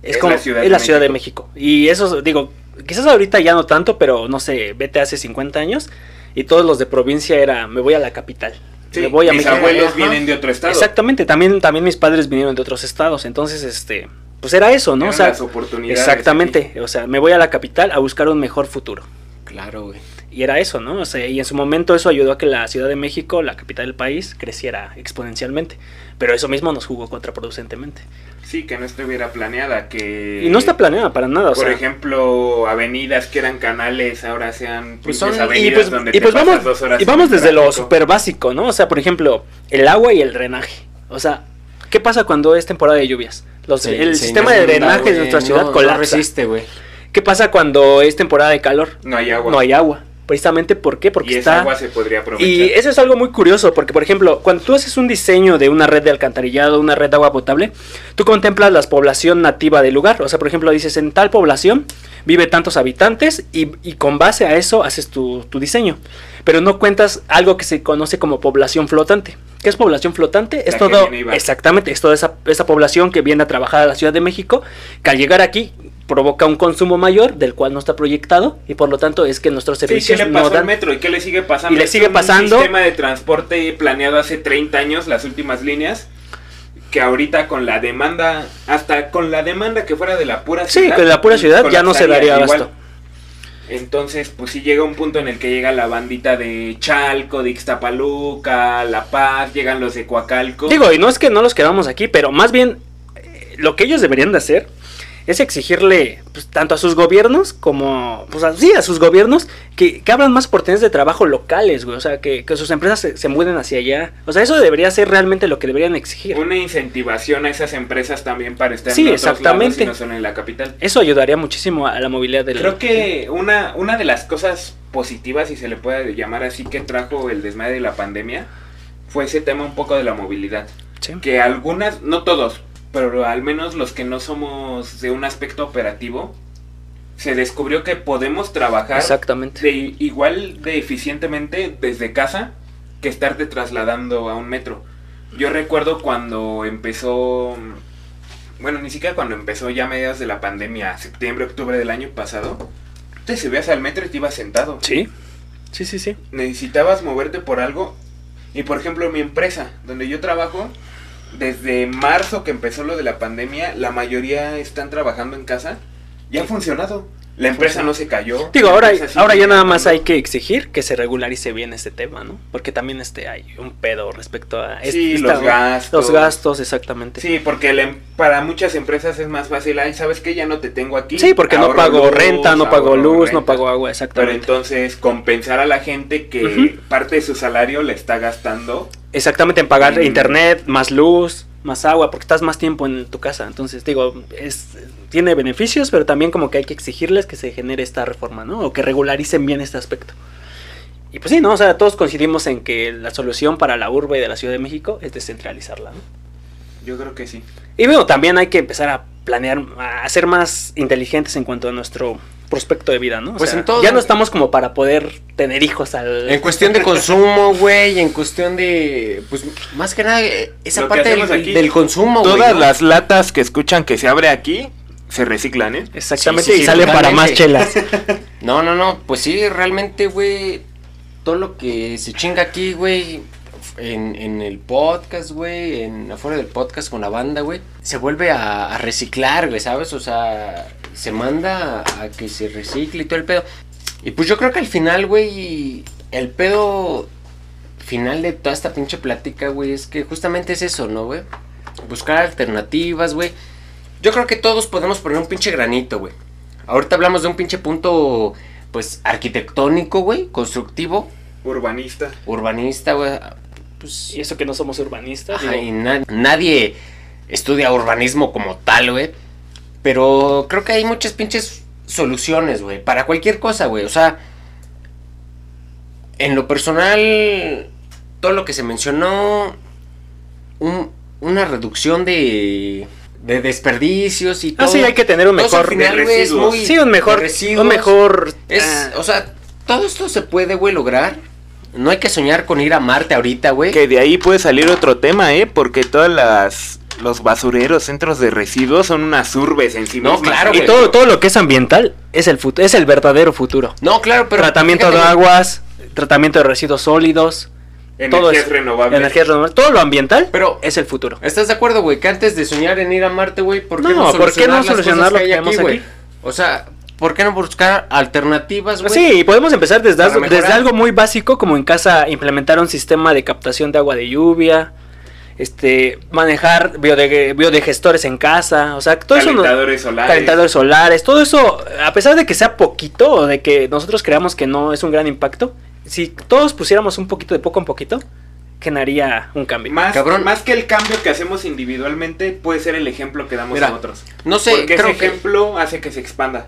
Es, Es como la Ciudad es de la Ciudad de México. México. Y eso, digo, quizás ahorita ya no tanto, pero no sé, vete hace 50 años y todos los de provincia era, me voy a la capital. Sí, me voy a mis México. abuelos Ajá. vienen de otro estado. Exactamente, también, también mis padres vinieron de otros estados, entonces, este, pues era eso, ¿no? Eran O sea, las oportunidades exactamente, o sea, me voy a la capital a buscar un mejor futuro. Claro, güey. Y era eso, ¿no? O sea, y en su momento eso ayudó a que la Ciudad de México, la capital del país, creciera exponencialmente. Pero eso mismo nos jugó contraproducentemente. Sí, que no estuviera planeada, que... Y no está planeada para nada, o Por sea. ejemplo, avenidas que eran canales, ahora sean Pues son- avenidas y pues, donde y te pues pasas vamos, dos horas y vamos desde lo súper básico, ¿no? O sea, por ejemplo, el agua y el drenaje. O sea, ¿qué pasa cuando es temporada de lluvias? Los, el sistema de drenaje de nuestra no- ciudad no colapsa. resiste, güey. ¿Qué pasa cuando es temporada de calor? No hay agua. No hay agua. Precisamente ¿por qué? Porque y está... esa agua se podría aprovechar. Y eso es algo muy curioso, porque por ejemplo, cuando tú haces un diseño de una red de alcantarillado, una red de agua potable, tú contemplas la población nativa del lugar. O sea, por ejemplo, dices, en tal población vive tantos habitantes y, y con base a eso haces tu, tu diseño. Pero no cuentas algo que se conoce como población flotante. ¿Qué es población flotante? Es La todo, exactamente, es toda esa, esa población que viene a trabajar a la Ciudad de México, que al llegar aquí provoca un consumo mayor del cual no está proyectado y por lo tanto es que nuestros Sí, ¿qué servicios le no pasó al dan metro? ¿Y qué le sigue pasando? Y le Es sigue un pasando. sistema de transporte planeado hace 30 años, las últimas líneas, que ahorita con la demanda, hasta con la demanda que fuera de la pura Sí, que de la pura ciudad ya no se daría abasto. Entonces, pues sí llega un punto en el que llega la bandita de Chalco, de Ixtapaluca, La Paz, llegan los de Coacalco. Digo, y no es que no los quedamos aquí, pero más bien eh, lo que ellos deberían de hacer es exigirle pues, tanto a sus gobiernos como, pues así, a sus gobiernos, que, que abran más oportunidades de trabajo locales, güey. O sea, que, que sus empresas se, se muden hacia allá. O sea, eso debería ser realmente lo que deberían exigir. una incentivación a esas empresas también para estar Sí, en otros exactamente. lados y no solo en la capital. Eso ayudaría muchísimo a la movilidad del... Creo que una, una de las cosas positivas, si se le puede llamar así, que trajo el desmadre de la pandemia, fue ese tema un poco de la movilidad. Sí. Que algunas, no todos, pero al menos los que no somos de un aspecto operativo, se descubrió que podemos trabajar Exactamente. de igual de eficientemente desde casa que estarte trasladando a un metro. Yo recuerdo cuando empezó, bueno, ni siquiera cuando empezó ya a mediados de la pandemia, septiembre, octubre del año pasado, te subías al metro y te ibas sentado. Sí, sí, sí, sí. Necesitabas moverte por algo. Y por ejemplo, mi empresa, donde yo trabajo, desde marzo que empezó lo de la pandemia, la mayoría están trabajando en casa. Ya ha funcionado. La empresa no se cayó. Digo, ahora, ahora ya nada más hay que exigir que se regularice bien este tema, ¿no? Porque también este hay un pedo respecto a Sí, esta- los gastos. Los gastos, exactamente. Sí, porque em- para muchas empresas es más fácil. Ay, ¿sabes qué? Ya no te tengo aquí. Sí, porque no pago luz, renta, no pago luz, no pago agua, Pero exactamente. entonces compensar a la gente que parte de su salario le está gastando. Exactamente, en pagar Mm. internet, más luz, más agua, porque estás más tiempo en tu casa. Entonces, digo, es tiene beneficios, pero también como que hay que exigirles que se genere esta reforma, ¿no? O que regularicen bien este aspecto. Y pues sí, ¿no? O sea, todos coincidimos en que la solución para la urbe de la Ciudad de México es descentralizarla, ¿no? Yo creo que sí. Y bueno, también hay que empezar a planear, a ser más inteligentes en cuanto a nuestro prospecto de vida, ¿no? O Pues sea, en todo- ya no estamos como para poder tener hijos al... En cuestión de consumo, güey, en cuestión de, pues, más que nada, eh, esa Lo parte del, aquí, del consumo, güey. Todas ¿no? las latas que escuchan que se abre aquí se reciclan, ¿eh? Exactamente, Sí, sí, y sale para más chelas. No, no, no, pues sí, realmente, güey, todo lo que se chinga aquí, güey, en, en el podcast, güey, en afuera del podcast con la banda, güey, se vuelve a, a reciclar, güey, ¿sabes? O sea, se manda a que se recicle y todo el pedo. Y pues yo creo que al final, güey, el pedo final de toda esta pinche plática, güey, es que justamente es eso, ¿no, güey? Buscar alternativas, güey. Yo creo que todos podemos poner un pinche granito, güey. Ahorita hablamos de un pinche punto, pues, arquitectónico, güey, constructivo, Urbanista. urbanista, güey. Pues, Y eso que no somos urbanistas. Ajá, digo, y na- nadie estudia urbanismo como tal, güey. Pero creo que hay muchas pinches soluciones, güey. Para cualquier cosa, güey. O sea, en lo personal, todo lo que se mencionó, un- una reducción de, de desperdicios y todo. Ah, sí, hay que tener un mejor. final, de güey, es residuos. muy- sí, un mejor. de residuos. Un mejor. Es, ah, o sea, todo esto se puede, güey, lograr. No hay que soñar con ir a Marte ahorita, güey. Que de ahí puede salir otro tema, ¿eh? Porque todas las... Los basureros, centros de residuos son unas urbes en sí No, mismas. claro, y güey. todo, todo lo que es ambiental es el, fut- es el verdadero futuro. No, claro, pero. tratamiento de aguas, tratamiento de residuos sólidos, todo Energías es- renovables. energías renovables, todo lo ambiental Pero- es el futuro. ¿Estás de acuerdo, güey? Que antes de soñar en ir a Marte, güey, ¿por qué No, no, ¿por qué no solucionar las solucionar cosas lo que hay que tenemos güey? aquí? O sea, ¿por qué no buscar alternativas, güey? Sí, y podemos empezar desde, algo- desde algo muy básico, como en casa implementar un sistema de captación de agua de lluvia, este, manejar biode- biodigestores en casa, o sea, todo eso Calentadores solares. calentadores solares, todo eso, a pesar de que sea poquito o de que nosotros creamos que no es un gran impacto, si todos pusiéramos un poquito de poco en poquito, generaría un cambio. Más, Cabrón. más que el cambio que hacemos individualmente, puede ser el ejemplo que damos Mira, a otros. No sé, Porque ese que, ejemplo hace que se expanda.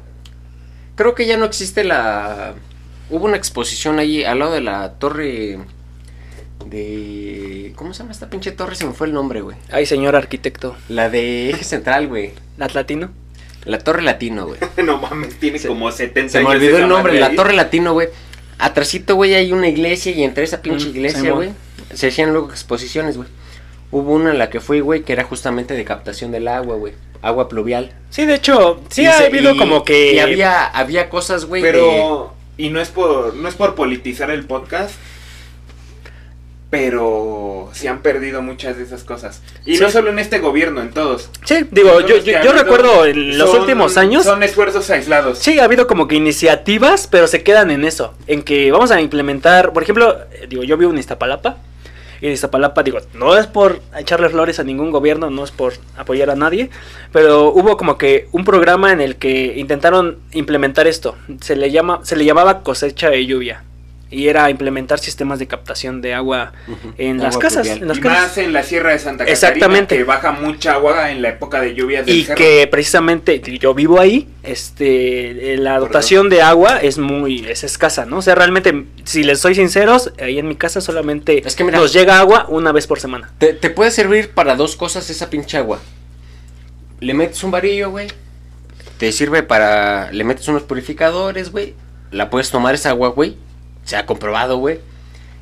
Creo que ya no existe la... Hubo una exposición ahí al lado de la torre de... ¿Cómo se llama esta pinche torre? Se me fue el nombre, güey. Ay, señor arquitecto, La de Eje Central, güey. latino. La Torre Latino, güey. no mames, tiene Se- como 70 Se me años olvidó el nombre, la. Torre Latino, güey. Atrasito, güey, hay una iglesia y entre esa pinche Mm, iglesia, güey, se hacían luego exposiciones, güey. Hubo una en la que fui, güey, que era justamente de captación del agua, güey. Agua pluvial. Sí, de hecho, sí Y ha se- habido y- como que... Y había, había cosas, güey, de- Pero, y no es por, no es por politizar el podcast, pero se han perdido muchas de esas cosas. Y Sí. no solo en este gobierno, en todos. Sí, digo, Todos yo, yo, yo recuerdo en los son- últimos años... Son esfuerzos aislados. Sí, ha habido como que iniciativas, pero se quedan en eso, en que vamos a implementar, por ejemplo, eh, digo, yo vivo en Iztapalapa, y en Iztapalapa, digo, no es por echarle flores a ningún gobierno, no es por apoyar a nadie, pero hubo como que un programa en el que intentaron implementar esto, se le, llama, se le llamaba cosecha de lluvia, y era implementar sistemas de captación de agua en agua las casas, en las y casas. más en la Sierra de Santa Catarina, Exactamente. que baja mucha agua en la época de lluvias del y cerro. que precisamente yo vivo ahí, este, eh, la Perdón. dotación de agua es muy, es escasa, ¿no? O sea, realmente, si les soy sinceros, ahí en mi casa solamente Es que mira- nos llega agua una vez por semana. Te, te puede servir para dos cosas esa pinche agua. Le metes un varillo, güey. Te sirve para... Le metes unos purificadores, güey. La puedes tomar esa agua, güey. Se ha comprobado, güey.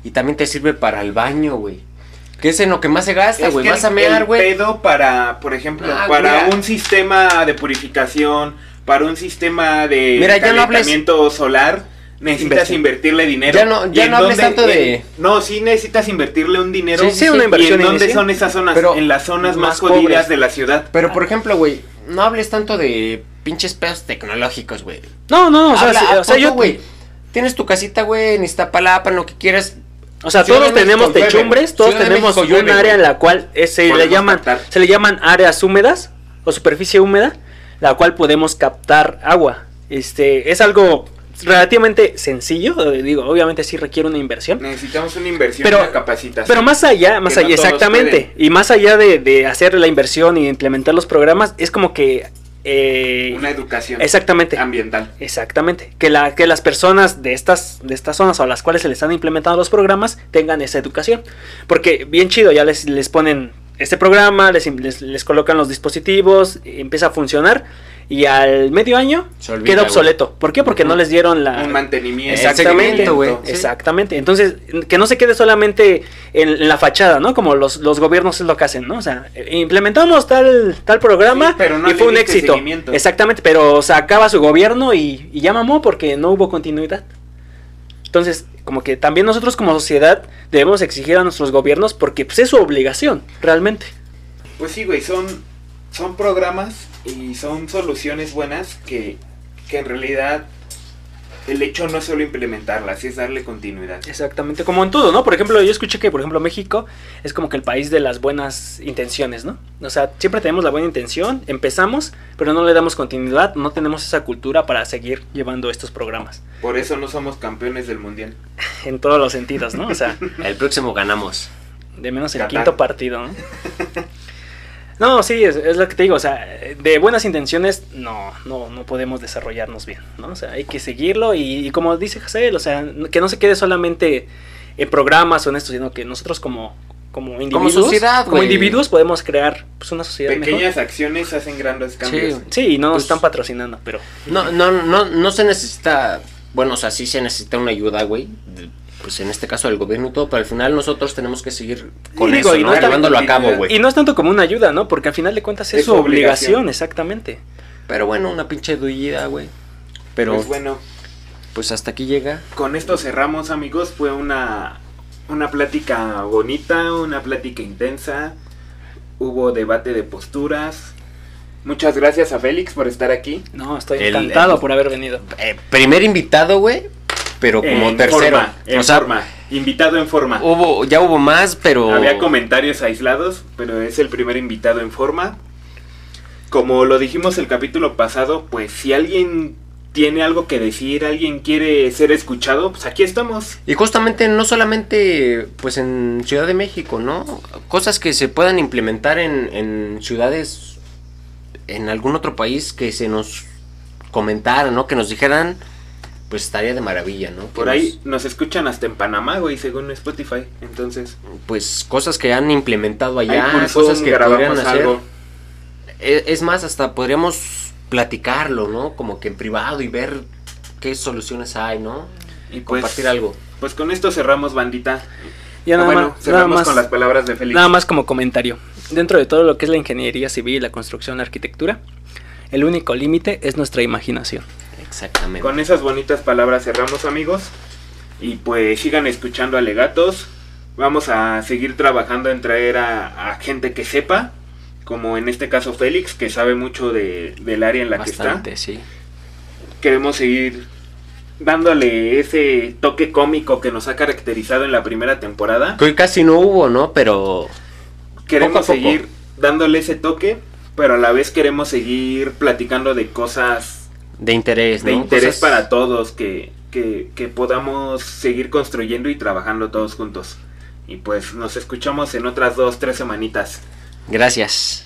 Y también te sirve para el baño, güey. Que es en lo que más se gasta, güey. Vas a el- mear, güey. pedo para, por ejemplo, Ah, para mira. un sistema de purificación, para un sistema de Mira, ya no hables- calentamiento solar, necesitas Inversión. invertirle dinero. Ya no- ¿Y ya no hables dónde- tanto de- en- no, sí necesitas invertirle un dinero. Sí, sí, una ¿Y inversión en dónde son esas zonas? Pero en las zonas más, más jodidas pobres. de la ciudad. Pero, por ejemplo, güey. No hables tanto de pinches pedos tecnológicos, güey. No, no, no, o sea, Habla- o sea, yo, güey. Tienes tu casita, güey, en Iztapalapa, en lo que quieras. o sea, Ciudad todos tenemos llueve, techumbres, todos Ciudad tenemos llueve, un área en la cual eh, se le llaman, captar. se le llaman áreas húmedas o superficie húmeda, la cual podemos captar agua. Este, es algo relativamente sencillo, eh, digo, obviamente sí requiere una inversión. Necesitamos una inversión, Pero- una capacitación. Pero más allá, más no allá, exactamente. Y más allá de, de hacer la inversión y implementar los programas, es como que... eh, una educación exactamente. ambiental. Exactamente. Que, la, que las personas de estas, de estas zonas a las cuales se les están implementando los programas tengan esa educación. Porque bien chido, ya les, les ponen este programa, les, les, les colocan los dispositivos, empieza a funcionar y al medio año olvida, queda obsoleto. ¿Por qué? Porque no les dieron la... Un mantenimiento. Exactamente, güey. Sí. Exactamente. Entonces, que no se quede solamente en, en la fachada, ¿no? Como los, los gobiernos es lo que hacen, ¿no? O sea, implementamos tal, tal programa Sí, pero no y fue un éxito. Exactamente, pero se acaba su gobierno y, y ya mamó porque no hubo continuidad. Entonces, como que también nosotros como sociedad debemos exigir a nuestros gobiernos porque pues, es su obligación, realmente. Pues sí, güey, son, son programas y son soluciones buenas que, que en realidad el hecho no es solo implementarlas, es darle continuidad. Exactamente, como en todo, ¿no? Por ejemplo, yo escuché que, por ejemplo, México es como que el país de las buenas intenciones, ¿no? O sea, siempre tenemos la buena intención, empezamos, pero no le damos continuidad, no tenemos esa cultura para seguir llevando estos programas. Por eso no somos campeones del mundial. En todos los sentidos, ¿no? O sea, El próximo ganamos. de menos el quinto partido, ¿no? No, sí, es, es lo que te digo, o sea, de buenas intenciones no, no, no podemos desarrollarnos bien, ¿no? O sea, hay que seguirlo y, y como dice José, o sea, que no se quede solamente en programas o en esto, sino que nosotros como, como individuos, sociedad, como individuos podemos crear pues, una sociedad Pequeñas mejor. acciones hacen grandes cambios. Sí. Sí, y no nos Pues- están patrocinando, pero No, no, no, no se necesita. Bueno, o sea, sí se necesita una ayuda, güey. Pues en este caso del gobierno y todo, pero al final nosotros tenemos que seguir con Sí, digo, eso, y ¿no? no está- Llevándolo a cabo, güey. y no es tanto como una ayuda, ¿no? Porque al final de cuentas es, Es su obligación, obligación. exactamente. Pero bueno, una pinche dullida, güey. Pero Pues bueno, pues hasta aquí llega. con esto cerramos, amigos. Fue una, una plática bonita, una plática intensa. Hubo debate de posturas. Muchas gracias a Félix por estar aquí. No, estoy El- encantado el- por haber venido. Eh, primer invitado, güey. Pero como en tercero. Forma, en o sea, forma. Invitado en forma. hubo, ya hubo más, pero. Había comentarios aislados, pero es el primer invitado en forma. Como lo dijimos el capítulo pasado, pues si alguien tiene algo que decir, alguien quiere ser escuchado, pues aquí estamos. Y justamente no solamente pues en Ciudad de México, ¿no? Cosas que se puedan implementar en, en ciudades, en algún otro país que se nos comentaran, ¿no? Que nos dijeran, pues estaría de maravilla, ¿no? Por ahí nos escuchan hasta en Panamá, güey, según Spotify. Entonces, pues cosas que han implementado allá, cosas que podrían grabamos hacer. algo. E- Es más, hasta podríamos platicarlo, ¿no? Como que en privado y ver qué soluciones hay, ¿no? Y pues, Compartir algo. pues con esto cerramos, bandita. Ya Ah, nada, bueno, más, nada, cerramos más, con las palabras de Félix. nada más como comentario. Dentro de todo lo que es la ingeniería civil, la construcción, la arquitectura, el único límite es nuestra imaginación. Exactamente. Con esas bonitas palabras cerramos amigos. Y pues sigan escuchando alegatos. Vamos a seguir trabajando en traer a, a gente que sepa. Como en este caso Félix, que sabe mucho de- del área en la Bastante, que sí. está. Queremos seguir dándole ese toque cómico que nos ha caracterizado en la primera temporada. Que hoy casi no hubo, ¿no? Pero Queremos Poco a poco. seguir dándole ese toque, pero a la vez queremos seguir platicando de cosas de interés, ¿no? de interés Cosas- para todos, que, que, que podamos seguir construyendo y trabajando todos juntos. Y pues nos escuchamos en otras dos, tres semanitas. Gracias.